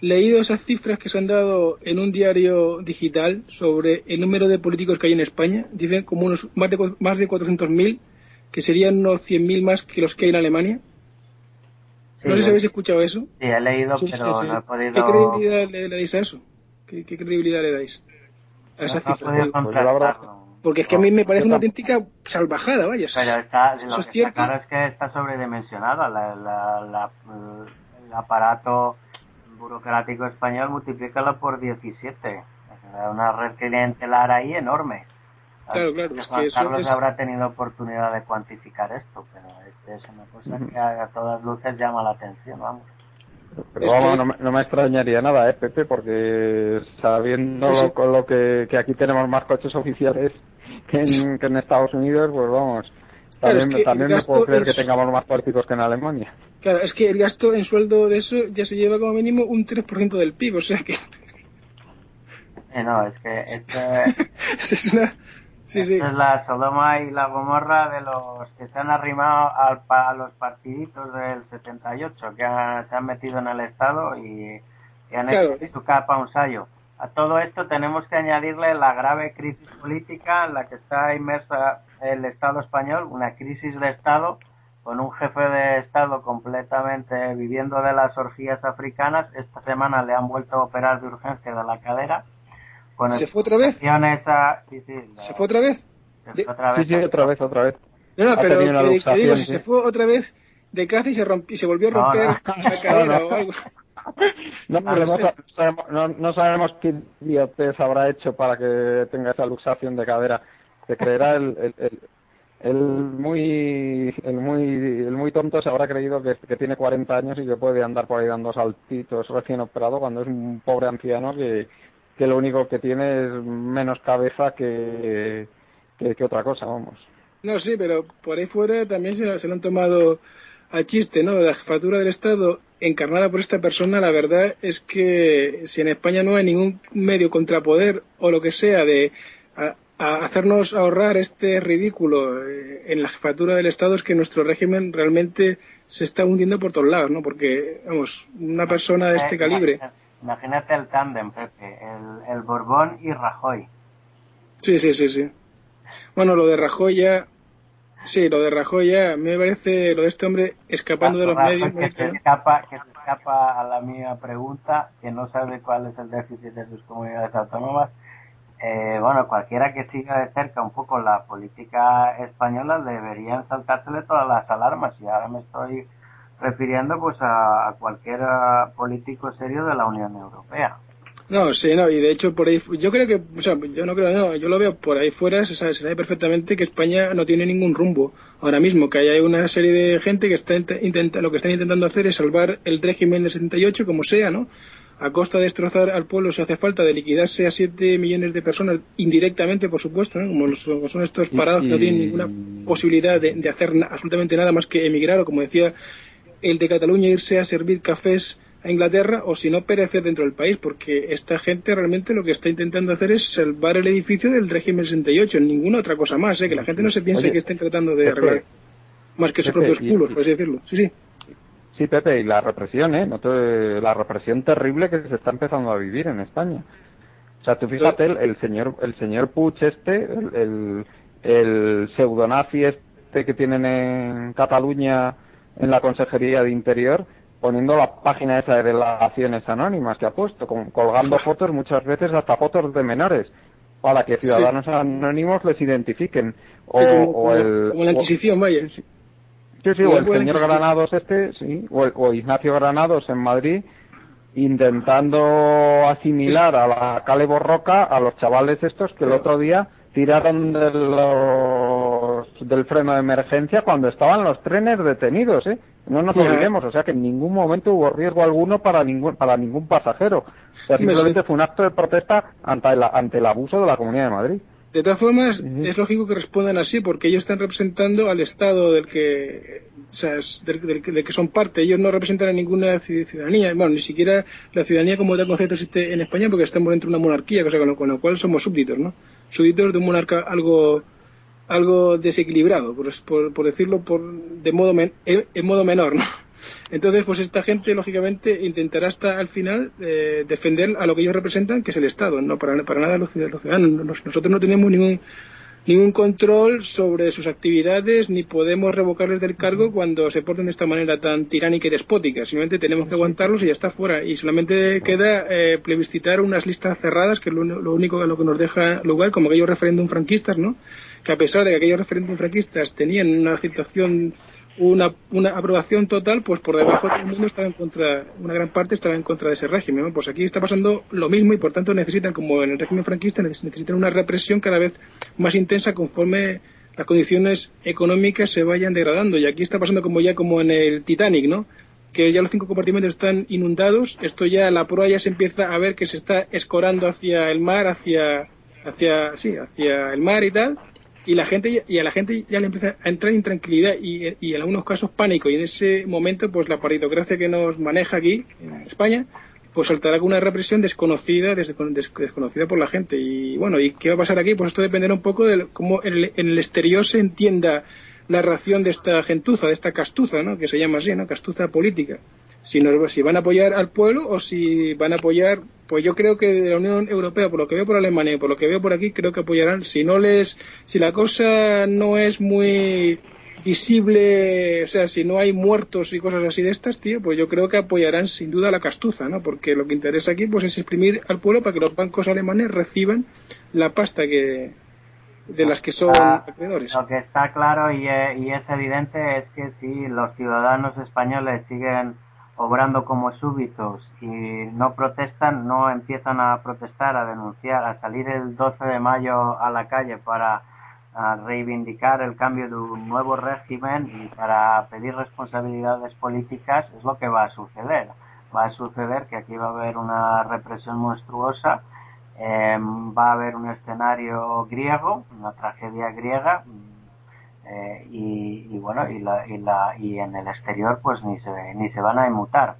leído esas cifras que se han dado en un diario digital sobre el número de políticos que hay en España. Dicen como unos más de, más de 400.000, que serían unos 100.000 más que los que hay en Alemania no sé si habéis escuchado eso. Sí, he leído, pero no he podido... ¿Qué credibilidad le, dais a eso? ¿Qué, credibilidad le dais a esa cifra? Porque es que a mí me parece una auténtica salvajada, vaya. Pero está, lo que es cierto. Claro es que está sobredimensionada. el aparato burocrático español, multiplícalo por 17. Una red clientelar ahí enorme. Claro, claro. Es que Carlos habrá tenido oportunidad de cuantificar esto, pero es una cosa que a todas luces llama la atención, vamos. Pero vamos, no, me, extrañaría nada, ¿eh, Pepe? Porque sabiendo con lo que, aquí tenemos más coches oficiales que en, que en Estados Unidos, pues vamos, también, también me puedo creer que tengamos más políticos que en Alemania. Claro, es que el gasto en sueldo de eso ya se lleva como mínimo un 3% del PIB, o sea que... Eh, no, es que... Esto *laughs* es una Sí, Es la Sodoma y la Gomorra de los que se han arrimado a los partiditos del 78, que se han metido en el Estado y, han hecho su capa un sallo. A todo esto tenemos que añadirle la grave crisis política en la que está inmersa el Estado español, una crisis de Estado con un jefe de Estado completamente viviendo de las orgías africanas. Esta semana le han vuelto a operar de urgencia de la cadera ¿Se fue otra vez? ¿Se fue otra vez? Sí, sí, otra vez, otra vez. No, no, pero que, digo, si se fue otra vez de caza y se, rompió, se volvió a romper *laughs* la cadera o algo. No, no, sabemos, no, sabemos qué idiotez habrá hecho para que tenga esa luxación de cadera. Se creerá el, el, el, el, muy el muy el muy tonto se habrá creído que, que tiene 40 años y que puede andar por ahí dando saltitos recién operado cuando es un pobre anciano que, que lo único que tiene es menos cabeza que, que, otra cosa, vamos. No, sí, pero por ahí fuera también se, se lo han tomado al chiste, ¿no? La jefatura del Estado encarnada por esta persona, la verdad es que si en España no hay ningún medio contrapoder o lo que sea de a hacernos ahorrar este ridículo eh, en la jefatura del Estado es que nuestro régimen realmente se está hundiendo por todos lados, ¿no? Porque, vamos, una persona de este calibre. Imagínate el tándem, Pepe, el, el Borbón y Rajoy. Sí, sí, sí, sí. Bueno, lo de Rajoy ya, sí, lo de Rajoy ya, me parece lo de este hombre escapando de los medios. Que se, escapa, que se escapa a la mía pregunta, que no sabe cuál es el déficit de sus comunidades autónomas eh, bueno, cualquiera que siga de cerca un poco la política española deberían saltársele todas las alarmas y ahora me estoy refiriendo pues a, cualquier ah, político serio de la Unión Europea. No, sí, no, y de hecho por ahí, yo creo que, o sea, yo no creo, no, yo lo veo por ahí fuera, se sabe, se sabe perfectamente que España no tiene ningún rumbo ahora mismo, que hay una serie de gente que está intenta, lo que están intentando hacer es salvar el régimen del 78 como sea, ¿no? a costa de destrozar al pueblo si hace falta, de liquidarse a 7 millones de personas, indirectamente, por supuesto, como son estos parados que no tienen ninguna posibilidad de, hacer absolutamente nada más que emigrar, o como decía el de Cataluña, irse a servir cafés a Inglaterra, o si no, perecer dentro del país, porque esta gente realmente lo que está intentando hacer es salvar el edificio del régimen 68, ninguna otra cosa más, ¿eh? que la gente no se piense que estén tratando de arreglar más que sus propios culos, por así decirlo. Sí, sí. Sí, Pepe, y la represión, ¿eh? No la represión terrible que se está empezando a vivir en España. O sea, tú fíjate, el, señor el señor Puig este, el, el, el pseudonazi este que tienen en Cataluña en la Consejería de Interior, poniendo la página esa de relaciones anónimas que ha puesto, colgando fotos muchas veces hasta fotos de menores para que ciudadanos anónimos les identifiquen. O, o el, la Inquisición, vaya. Sí, sí, o el señor Granados este, sí, o, Ignacio Granados en Madrid, intentando asimilar a la Cale Borroca a los chavales estos que el otro día tiraron de los, del freno de emergencia cuando estaban los trenes detenidos, ¿eh? No nos olvidemos, o sea que en ningún momento hubo riesgo alguno para ningún, para ningún pasajero. O sea, simplemente fue un acto de protesta ante, ante el abuso de la Comunidad de Madrid. De todas formas, es lógico que respondan así, porque ellos están representando al Estado del que, o sea, del, que son parte. Ellos no representan a ninguna ciudadanía, bueno, ni siquiera la ciudadanía como tal concepto existe en España, porque estamos dentro de una monarquía, cosa con, lo, con lo cual somos súbditos, ¿no? Súbditos de un monarca algo algo desequilibrado, por, por, decirlo por, de modo en modo menor, ¿no? *laughs* Entonces, pues esta gente, lógicamente, intentará hasta al final eh, defender a lo que ellos representan, que es el Estado, no para, para nada los, ciudadanos. Nosotros no tenemos ningún ningún control sobre sus actividades ni podemos revocarles del cargo cuando se porten de esta manera tan tiránica y despótica. Simplemente tenemos que aguantarlos y ya está fuera. Y solamente queda eh, plebiscitar unas listas cerradas, que es lo, lo único a lo que nos deja lugar, como aquellos referéndum franquistas, ¿no? Que a pesar de que aquellos referéndum franquistas tenían una aceptación una, una aprobación total, pues por debajo todo el mundo estaba en contra, una gran parte estaba en contra de ese régimen. Pues aquí está pasando lo mismo y por tanto necesitan, como en el régimen franquista, necesitan una represión cada vez más intensa conforme las condiciones económicas se vayan degradando. Y aquí está pasando como ya como en el Titanic, ¿no? que ya los cinco compartimentos están inundados, esto ya la proa ya se empieza a ver que se está escorando hacia el mar, hacia hacia sí, hacia el mar y tal, y la gente y a la gente ya le empieza a entrar intranquilidad y, y en algunos casos pánico y en ese momento pues la paritocracia que nos maneja aquí en España pues saltará con una represión desconocida desconocida por la gente y bueno y qué va a pasar aquí pues esto dependerá un pool de cómo en el, en el exterior se entienda la ración de esta gentuza de esta castuza ¿no? que se llama así ¿no? castuza política si, nos, si van a apoyar al pueblo o si van a apoyar, pues yo creo que de la Unión Europea, por lo que veo por Alemania y por lo que veo por aquí, creo que apoyarán. Si no les, si la cosa no es muy visible, o sea, si no hay muertos y cosas así de estas, tío, pues yo creo que apoyarán sin duda la castuza, ¿no? Porque lo que interesa aquí, pues es exprimir al pueblo para que los bancos alemanes reciban la pasta que de las que son acreedores. Lo que está claro y, y es evidente es que si los ciudadanos españoles siguen obrando como súbitos y no protestan, no empiezan a protestar, a denunciar, a salir el 12 de mayo a la calle para reivindicar el cambio de un nuevo régimen y para pedir responsabilidades políticas, es lo que va a suceder. Va a suceder que aquí va a haber una represión monstruosa Em, va a haber un escenario griego, una tragedia griega, eh, y, bueno, y, la, y, la, y en el exterior pues ni se, ni se van a inmutar,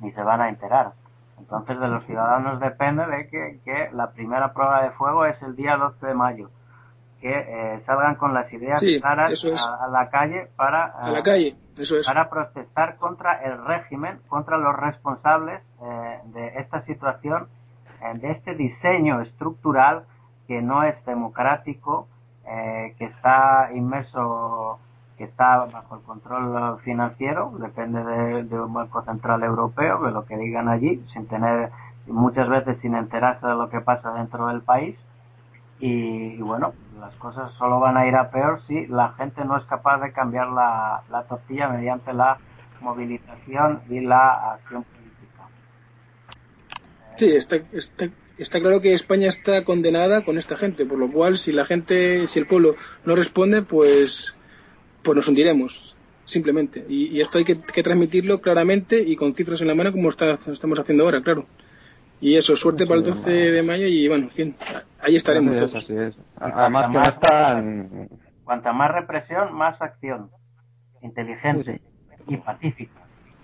ni se van a enterar. Entonces de los ciudadanos depende de que, que la primera prueba de fuego es el día 12 de mayo que eh, salgan con las ideas claras a, la calle para a la calle eso es. para protestar contra el régimen contra los responsables eh, de esta situación de este diseño estructural que no es democrático, eh, que está inmerso, que está bajo el control financiero, depende de, un banco central europeo, de lo que digan allí, sin tener, muchas veces sin enterarse de lo que pasa dentro del país. Y, bueno, las cosas solo van a ir a peor si la gente no es capaz de cambiar la, la tortilla mediante la movilización y la acción Sí, está, está, claro que España está condenada con esta gente, por lo cual si la gente, si el pueblo no responde, pues, pues nos hundiremos, simplemente. Y, esto hay que, transmitirlo claramente y con cifras en la mano como estamos haciendo ahora, claro. Y eso, suerte para el 12 de mayo y bueno, en fin, ahí estaremos todos. Además que Cuanta más represión, más acción. Inteligente y pacífica.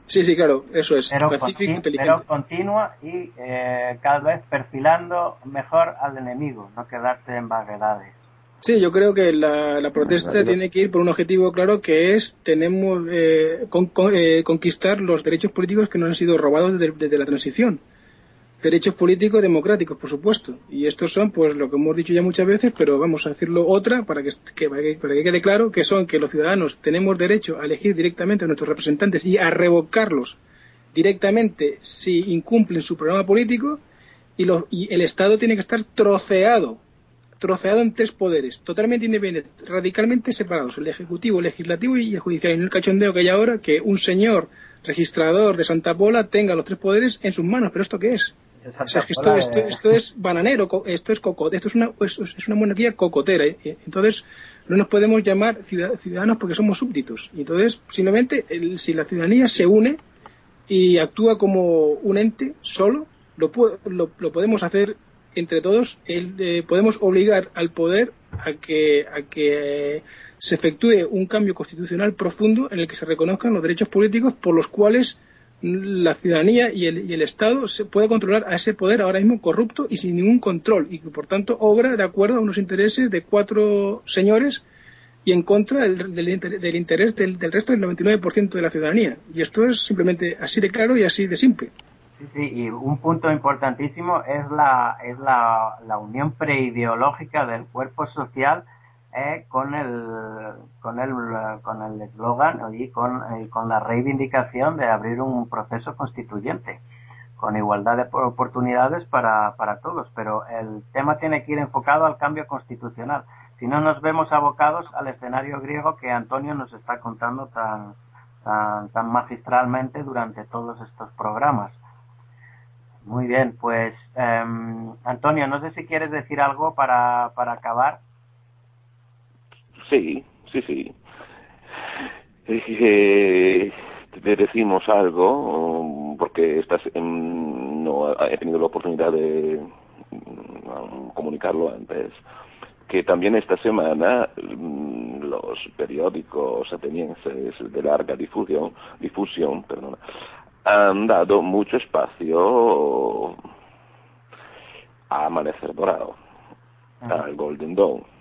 Sí, sí, claro, eso es. Pero, pero continua y eh, cada vez perfilando mejor al enemigo, no quedarte en vaguedades. Sí, yo creo que la, protesta tiene que ir por un objetivo claro que es tenemos eh, eh, conquistar los derechos políticos que nos han sido robados desde la transición derechos políticos democráticos, por supuesto. Y estos son, pues, lo que hemos dicho ya muchas veces, pero vamos a decirlo otra para que, para que, quede claro, que son que los ciudadanos tenemos derecho a elegir directamente a nuestros representantes y a revocarlos directamente si incumplen su programa político y, y el Estado tiene que estar troceado, troceado en tres poderes, totalmente independientes, radicalmente separados, el Ejecutivo, el Legislativo y el Judicial. Y en el cachondeo que hay ahora, que un señor registrador de Santa Pola tenga los tres poderes en sus manos. ¿Pero esto qué es? Esto, esto, es bananero, esto es cocote, esto es una, es una monarquía cocotera. Entonces, no nos podemos llamar ciudadanos porque somos súbditos. Entonces, simplemente, si la ciudadanía se une y actúa como un ente solo, lo, lo, podemos hacer entre todos. Eh, podemos obligar al poder a que, a que se efectúe un cambio constitucional profundo en el que se reconozcan los derechos políticos por los cuales la ciudadanía y el, y el, Estado se puede controlar a ese poder ahora mismo corrupto y sin ningún control y que por tanto obra de acuerdo a unos intereses de cuatro señores y en contra del, del, interés del, del, resto del 99% de la ciudadanía. Y esto es simplemente así de claro y así de simple. Sí, sí, y un punto importantísimo es la, es la, la unión preideológica del cuerpo social eh, con el con el con el eslogan y con, eh, con la reivindicación de abrir un proceso constituyente con igualdad de oportunidades para, para todos, pero el tema tiene que ir enfocado al cambio constitucional. Si no nos vemos abocados al escenario griego que Antonio nos está contando tan, tan, tan magistralmente durante todos estos programas. Muy bien, pues em, Antonio, no sé si quieres decir algo para, para acabar. Sí, sí, sí. Eh, te decimos algo, porque estás no he tenido la oportunidad de mm, comunicarlo antes, que también esta semana mm, los periódicos atenienses de larga difusión, difusión perdona, han dado mucho espacio a Amanecer Dorado, al Golden Dawn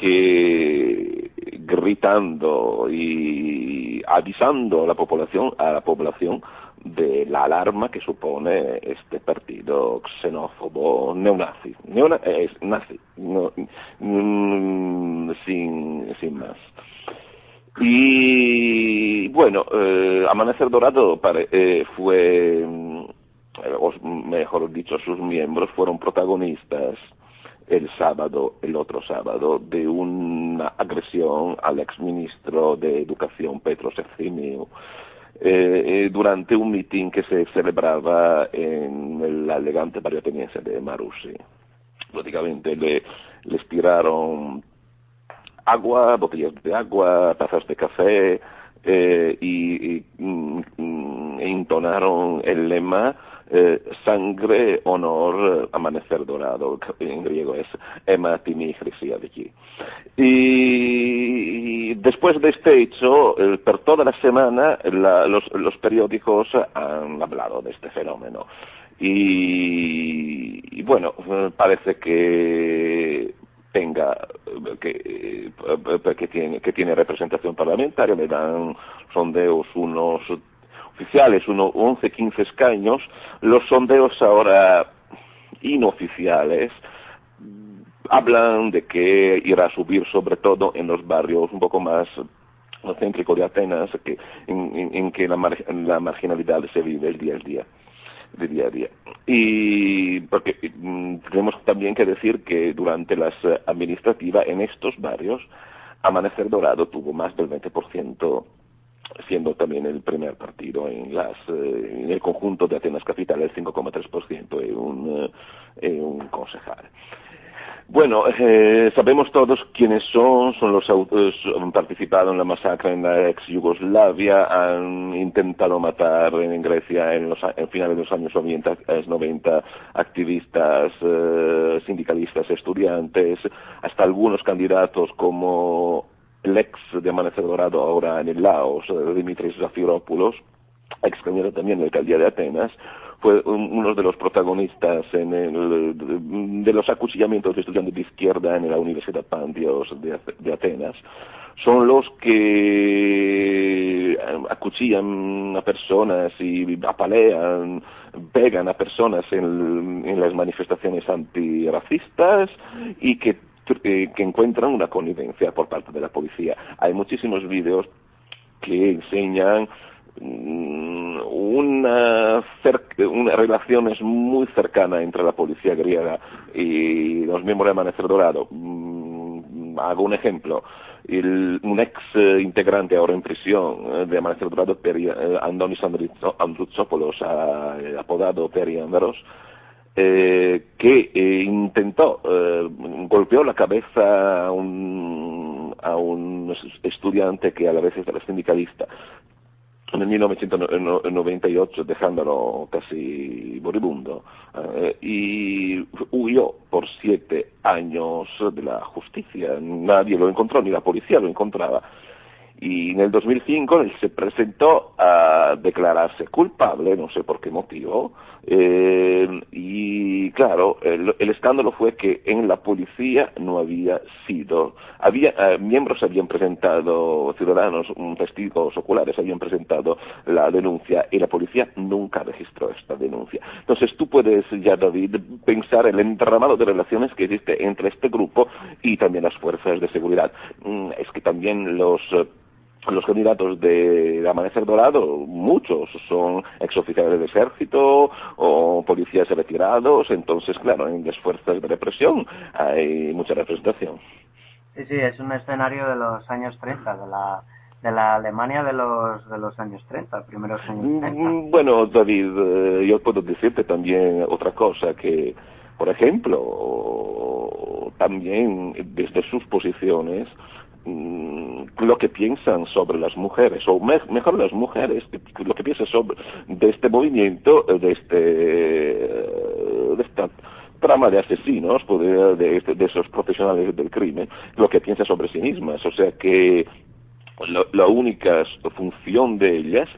que gritando y avisando a la población, a la población de la alarma que supone este partido xenófobo neonazi, Neona, es nazi, mm, sin, sin más. Y bueno, eh, Amanecer Dorado eh, fue, mm, o mejor dicho, sus miembros fueron protagonistas el sábado, el otro sábado, de una agresión al exministro de Educación Petro Sefcimio eh, eh, durante un mitin que se celebraba en la elegante barrio de Marusi. Prácticamente le, les tiraron agua, botellas de agua, tazas de café eh, y, mm, mm, e intonaron el lema eh, sangre, honor, amanecer dorado, en griego es Emma allí. Y después de este hecho, eh, por toda la semana, los, periódicos han hablado de este fenómeno. Y, bueno, parece que tenga que, que tiene que tiene representación parlamentaria le dan sondeos unos oficiales, unos 11, 15 escaños, los sondeos ahora inoficiales hablan de que irá a subir sobre todo en los barrios un poco más céntricos de Atenas, que, en, que la, la marginalidad se vive el día a día de día a día. Y porque mm, tenemos también que decir que durante las administrativas en estos barrios, Amanecer Dorado tuvo más del 20% siendo también el primer partido en, las, eh, en el conjunto de Atenas Capital, el 5,3% en un, eh, un concejal. Bueno, eh, sabemos todos quiénes son, son los autores, han participado en la masacre en la ex Yugoslavia, han intentado matar en Grecia en, los, en finales de los años 90, 90 activistas, sindicalistas, estudiantes, hasta algunos candidatos como el ex de Amanecer Dorado ahora en el Laos, eh, Dimitris Zafiropoulos, ex candidato también de la alcaldía de Atenas, fue uno de los protagonistas en el, de los acuchillamientos de estudiantes de izquierda en la Universidad Pantios de, Atenas. Son los que eh, acuchillan a personas y apalean, pegan a personas en, en las manifestaciones antirracistas y que que encuentran una connivencia por parte de la policía. Hay muchísimos vídeos que enseñan mm, una, una relación muy cercana entre la policía griega y los miembros de Amanecer Dorado. Mm, hago un ejemplo. un ex eh, integrante ahora en prisión eh, de Amanecer Dorado, eh, Andonis Androutsopoulos, apodado Peri Andros, eh, que eh, intentó, eh, golpeó la cabeza a un, a un estudiante que a la vez era sindicalista en el 1998 dejándolo casi moribundo y huyó por siete años de la justicia. Nadie lo encontró, ni la policía lo encontraba y en el 2005 él se presentó a declararse culpable, no sé por qué motivo, eh, y claro, el, escándalo fue que en la policía no había sido, había eh, miembros habían presentado, ciudadanos, testigos oculares habían presentado la denuncia y la policía nunca registró esta denuncia. Entonces tú puedes ya, David, pensar el entramado de relaciones que existe entre este grupo y también las fuerzas de seguridad. Mm, es que también los los candidatos de Amanecer Dorado, muchos son exoficiales del ejército o policías retirados, entonces, claro, en las fuerzas de represión hay mucha representación. Sí, sí, es un escenario de los años 30, de la, de la Alemania de los, de los años 30, primeros años 30. Mm, bueno, David, eh, yo puedo decirte también otra cosa, que, por ejemplo, también desde sus posiciones, lo que piensan sobre las mujeres, o mejor las mujeres, lo que piensan sobre de este movimiento, de, este, de esta trama de asesinos, pues, de, de, esos profesionales del crimen, lo que piensan sobre sí mismas. O sea que la única función de ellas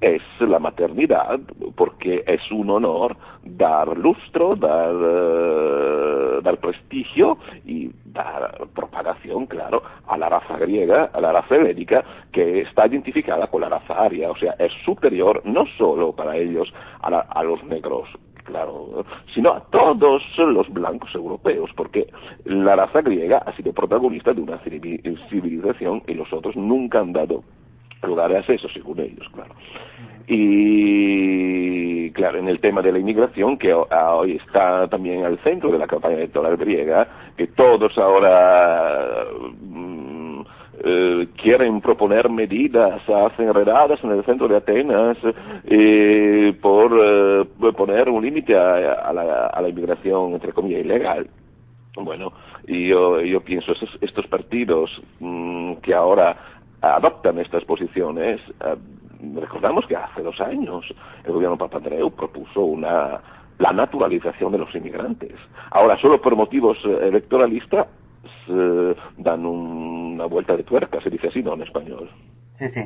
es la maternidad, porque es un honor dar lustro, dar, eh, dar prestigio y dar propagación, claro, a la raza griega, a la raza helénica, que está identificada con la raza aria, o sea, es superior no solo para ellos a, a los negros, claro, sino a todos los blancos europeos, porque la raza griega ha sido protagonista de una civilización y los otros nunca han dado lugares a eso, según ellos, claro. Y claro, en el tema de la inmigración, que hoy está también al centro de la campaña electoral griega, que todos ahora mm, eh, quieren proponer medidas, hacen redadas en el centro de Atenas eh, por eh, poner un límite a, la, a la inmigración, entre comillas, ilegal. Bueno, y yo, yo pienso, estos, estos partidos mm, que ahora adoptan estas posiciones, recordamos que hace dos años el gobierno Papandreou propuso una la naturalización de los inmigrantes. Ahora, solo por motivos eh, electoralistas dan una vuelta de tuerca, se dice así, ¿no? En español. Sí, sí.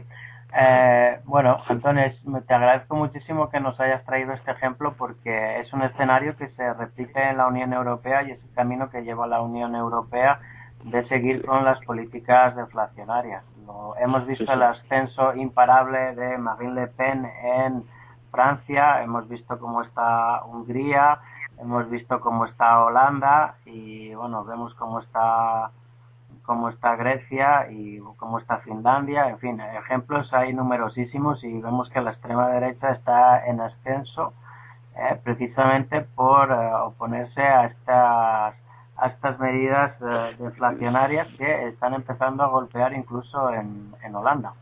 Eh, bueno, Antonio, te agradezco muchísimo que nos hayas traído este ejemplo porque es un escenario que se repite en la Unión Europea y es el camino que lleva la Unión Europea de seguir con las políticas deflacionarias. Lo, hemos visto el ascenso imparable de Marine Le Pen en Francia, hemos visto cómo está Hungría, hemos visto cómo está Holanda y bueno, vemos cómo está cómo está Grecia y cómo está Finlandia, en fin, ejemplos hay numerosísimos y vemos que la extrema derecha está en ascenso eh, precisamente por eh, oponerse a estas a estas medidas eh, deflacionarias que están empezando a golpear incluso en, en Holanda.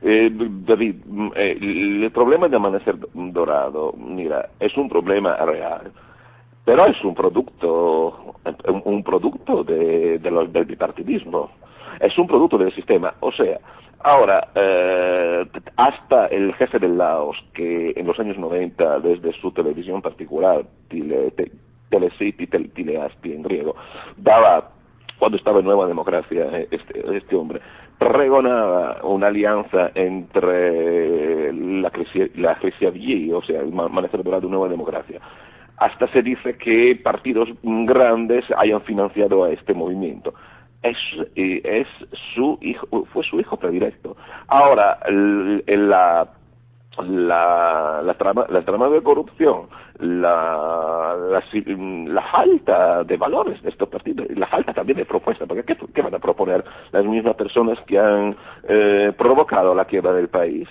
David, mm, el problema de Amanecer Dorado, mira, es un problema real pero es un producto, un, producto de, del bipartidismo, es un producto del sistema. O sea, ahora, eh, hasta el jefe de Laos, que en los años 90, desde su televisión particular, Tile, te, Telecity, Tileasti en griego, daba, cuando estaba en Nueva Democracia, eh, este, este hombre, pregonaba una alianza entre la, la o sea, el amanecer dorado de Nueva Democracia, hasta se dice que partidos grandes hayan financiado a este movimiento. Es, eh, es su hijo, fue su hijo predilecto. Ahora, la, la, la, trama, la trama de corrupción, la, la, falta de valores de estos partidos, y la falta también de propuestas, porque ¿qué, qué van a proponer las mismas personas que han eh, provocado la quiebra del país?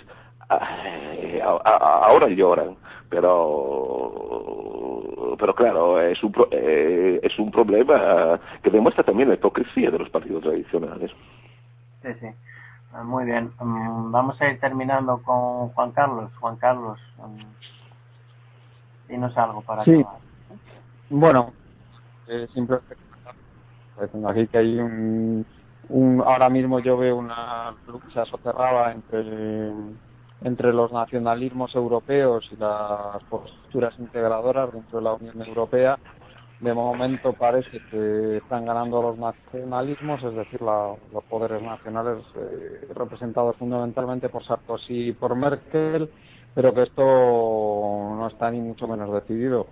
ahora lloran, pero pero claro, es un, eh, es un problema que demuestra también la hipocresía de los partidos tradicionales. Sí, sí. Muy bien. Mm, vamos a ir terminando con Juan Carlos. Juan Carlos, mm, dinos algo para sí. Bueno, eh, simplemente pues, aquí que hay un, un, ahora mismo yo veo una lucha soterrada entre entre los nacionalismos europeos y las posturas integradoras dentro de la Unión Europea, de momento parece que están ganando los nacionalismos, es decir, los poderes nacionales eh, representados fundamentalmente por Sarkozy y por Merkel, pero que esto no está ni mucho menos decidido,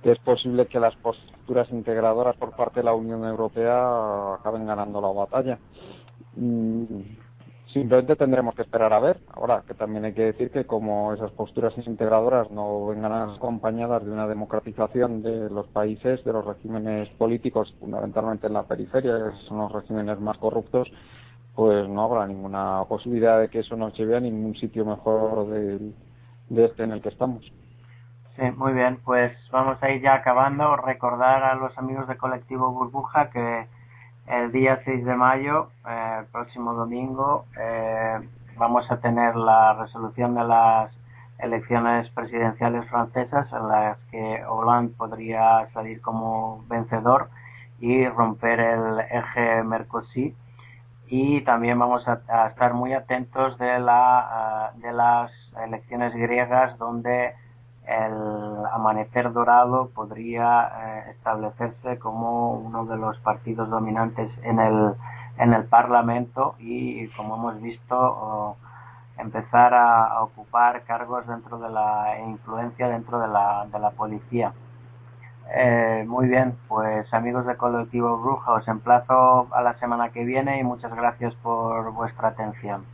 que es posible que las posturas integradoras por parte de la Unión Europea acaben ganando la batalla. Mm, Simplemente tendremos que esperar a ver. Ahora, que también hay que decir que como esas posturas integradoras no vengan acompañadas de una democratización de los países, de los regímenes políticos, fundamentalmente en la periferia, que son los regímenes más corruptos, pues no habrá ninguna posibilidad de que eso nos lleve a ningún sitio mejor de, de este en el que estamos. Sí, muy bien, pues vamos a ir ya acabando. Recordar a los amigos de Colectivo Burbuja que el día 6 de mayo, eh, el próximo domingo, eh, vamos a tener la resolución de las elecciones presidenciales francesas en las que Hollande podría salir como vencedor y romper el eje Mercosur. Y también vamos a, estar muy atentos de la de las elecciones griegas donde el Amanecer Dorado podría eh, establecerse como uno de los partidos dominantes en el, en el Parlamento y, como hemos visto, empezar a, ocupar cargos dentro de la influencia dentro de la, de la policía. Eh, muy bien, pues amigos de Colectivo Bruja, os emplazo a la semana que viene y muchas gracias por vuestra atención.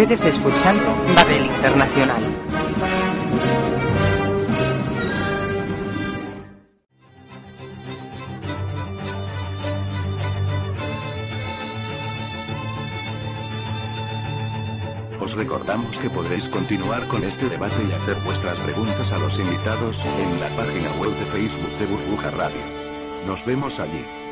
ustedes escuchando Babel Internacional. Os recordamos que podréis continuar con este debate y hacer vuestras preguntas a los invitados en la página web de Facebook de Burbuja Radio. Nos vemos allí.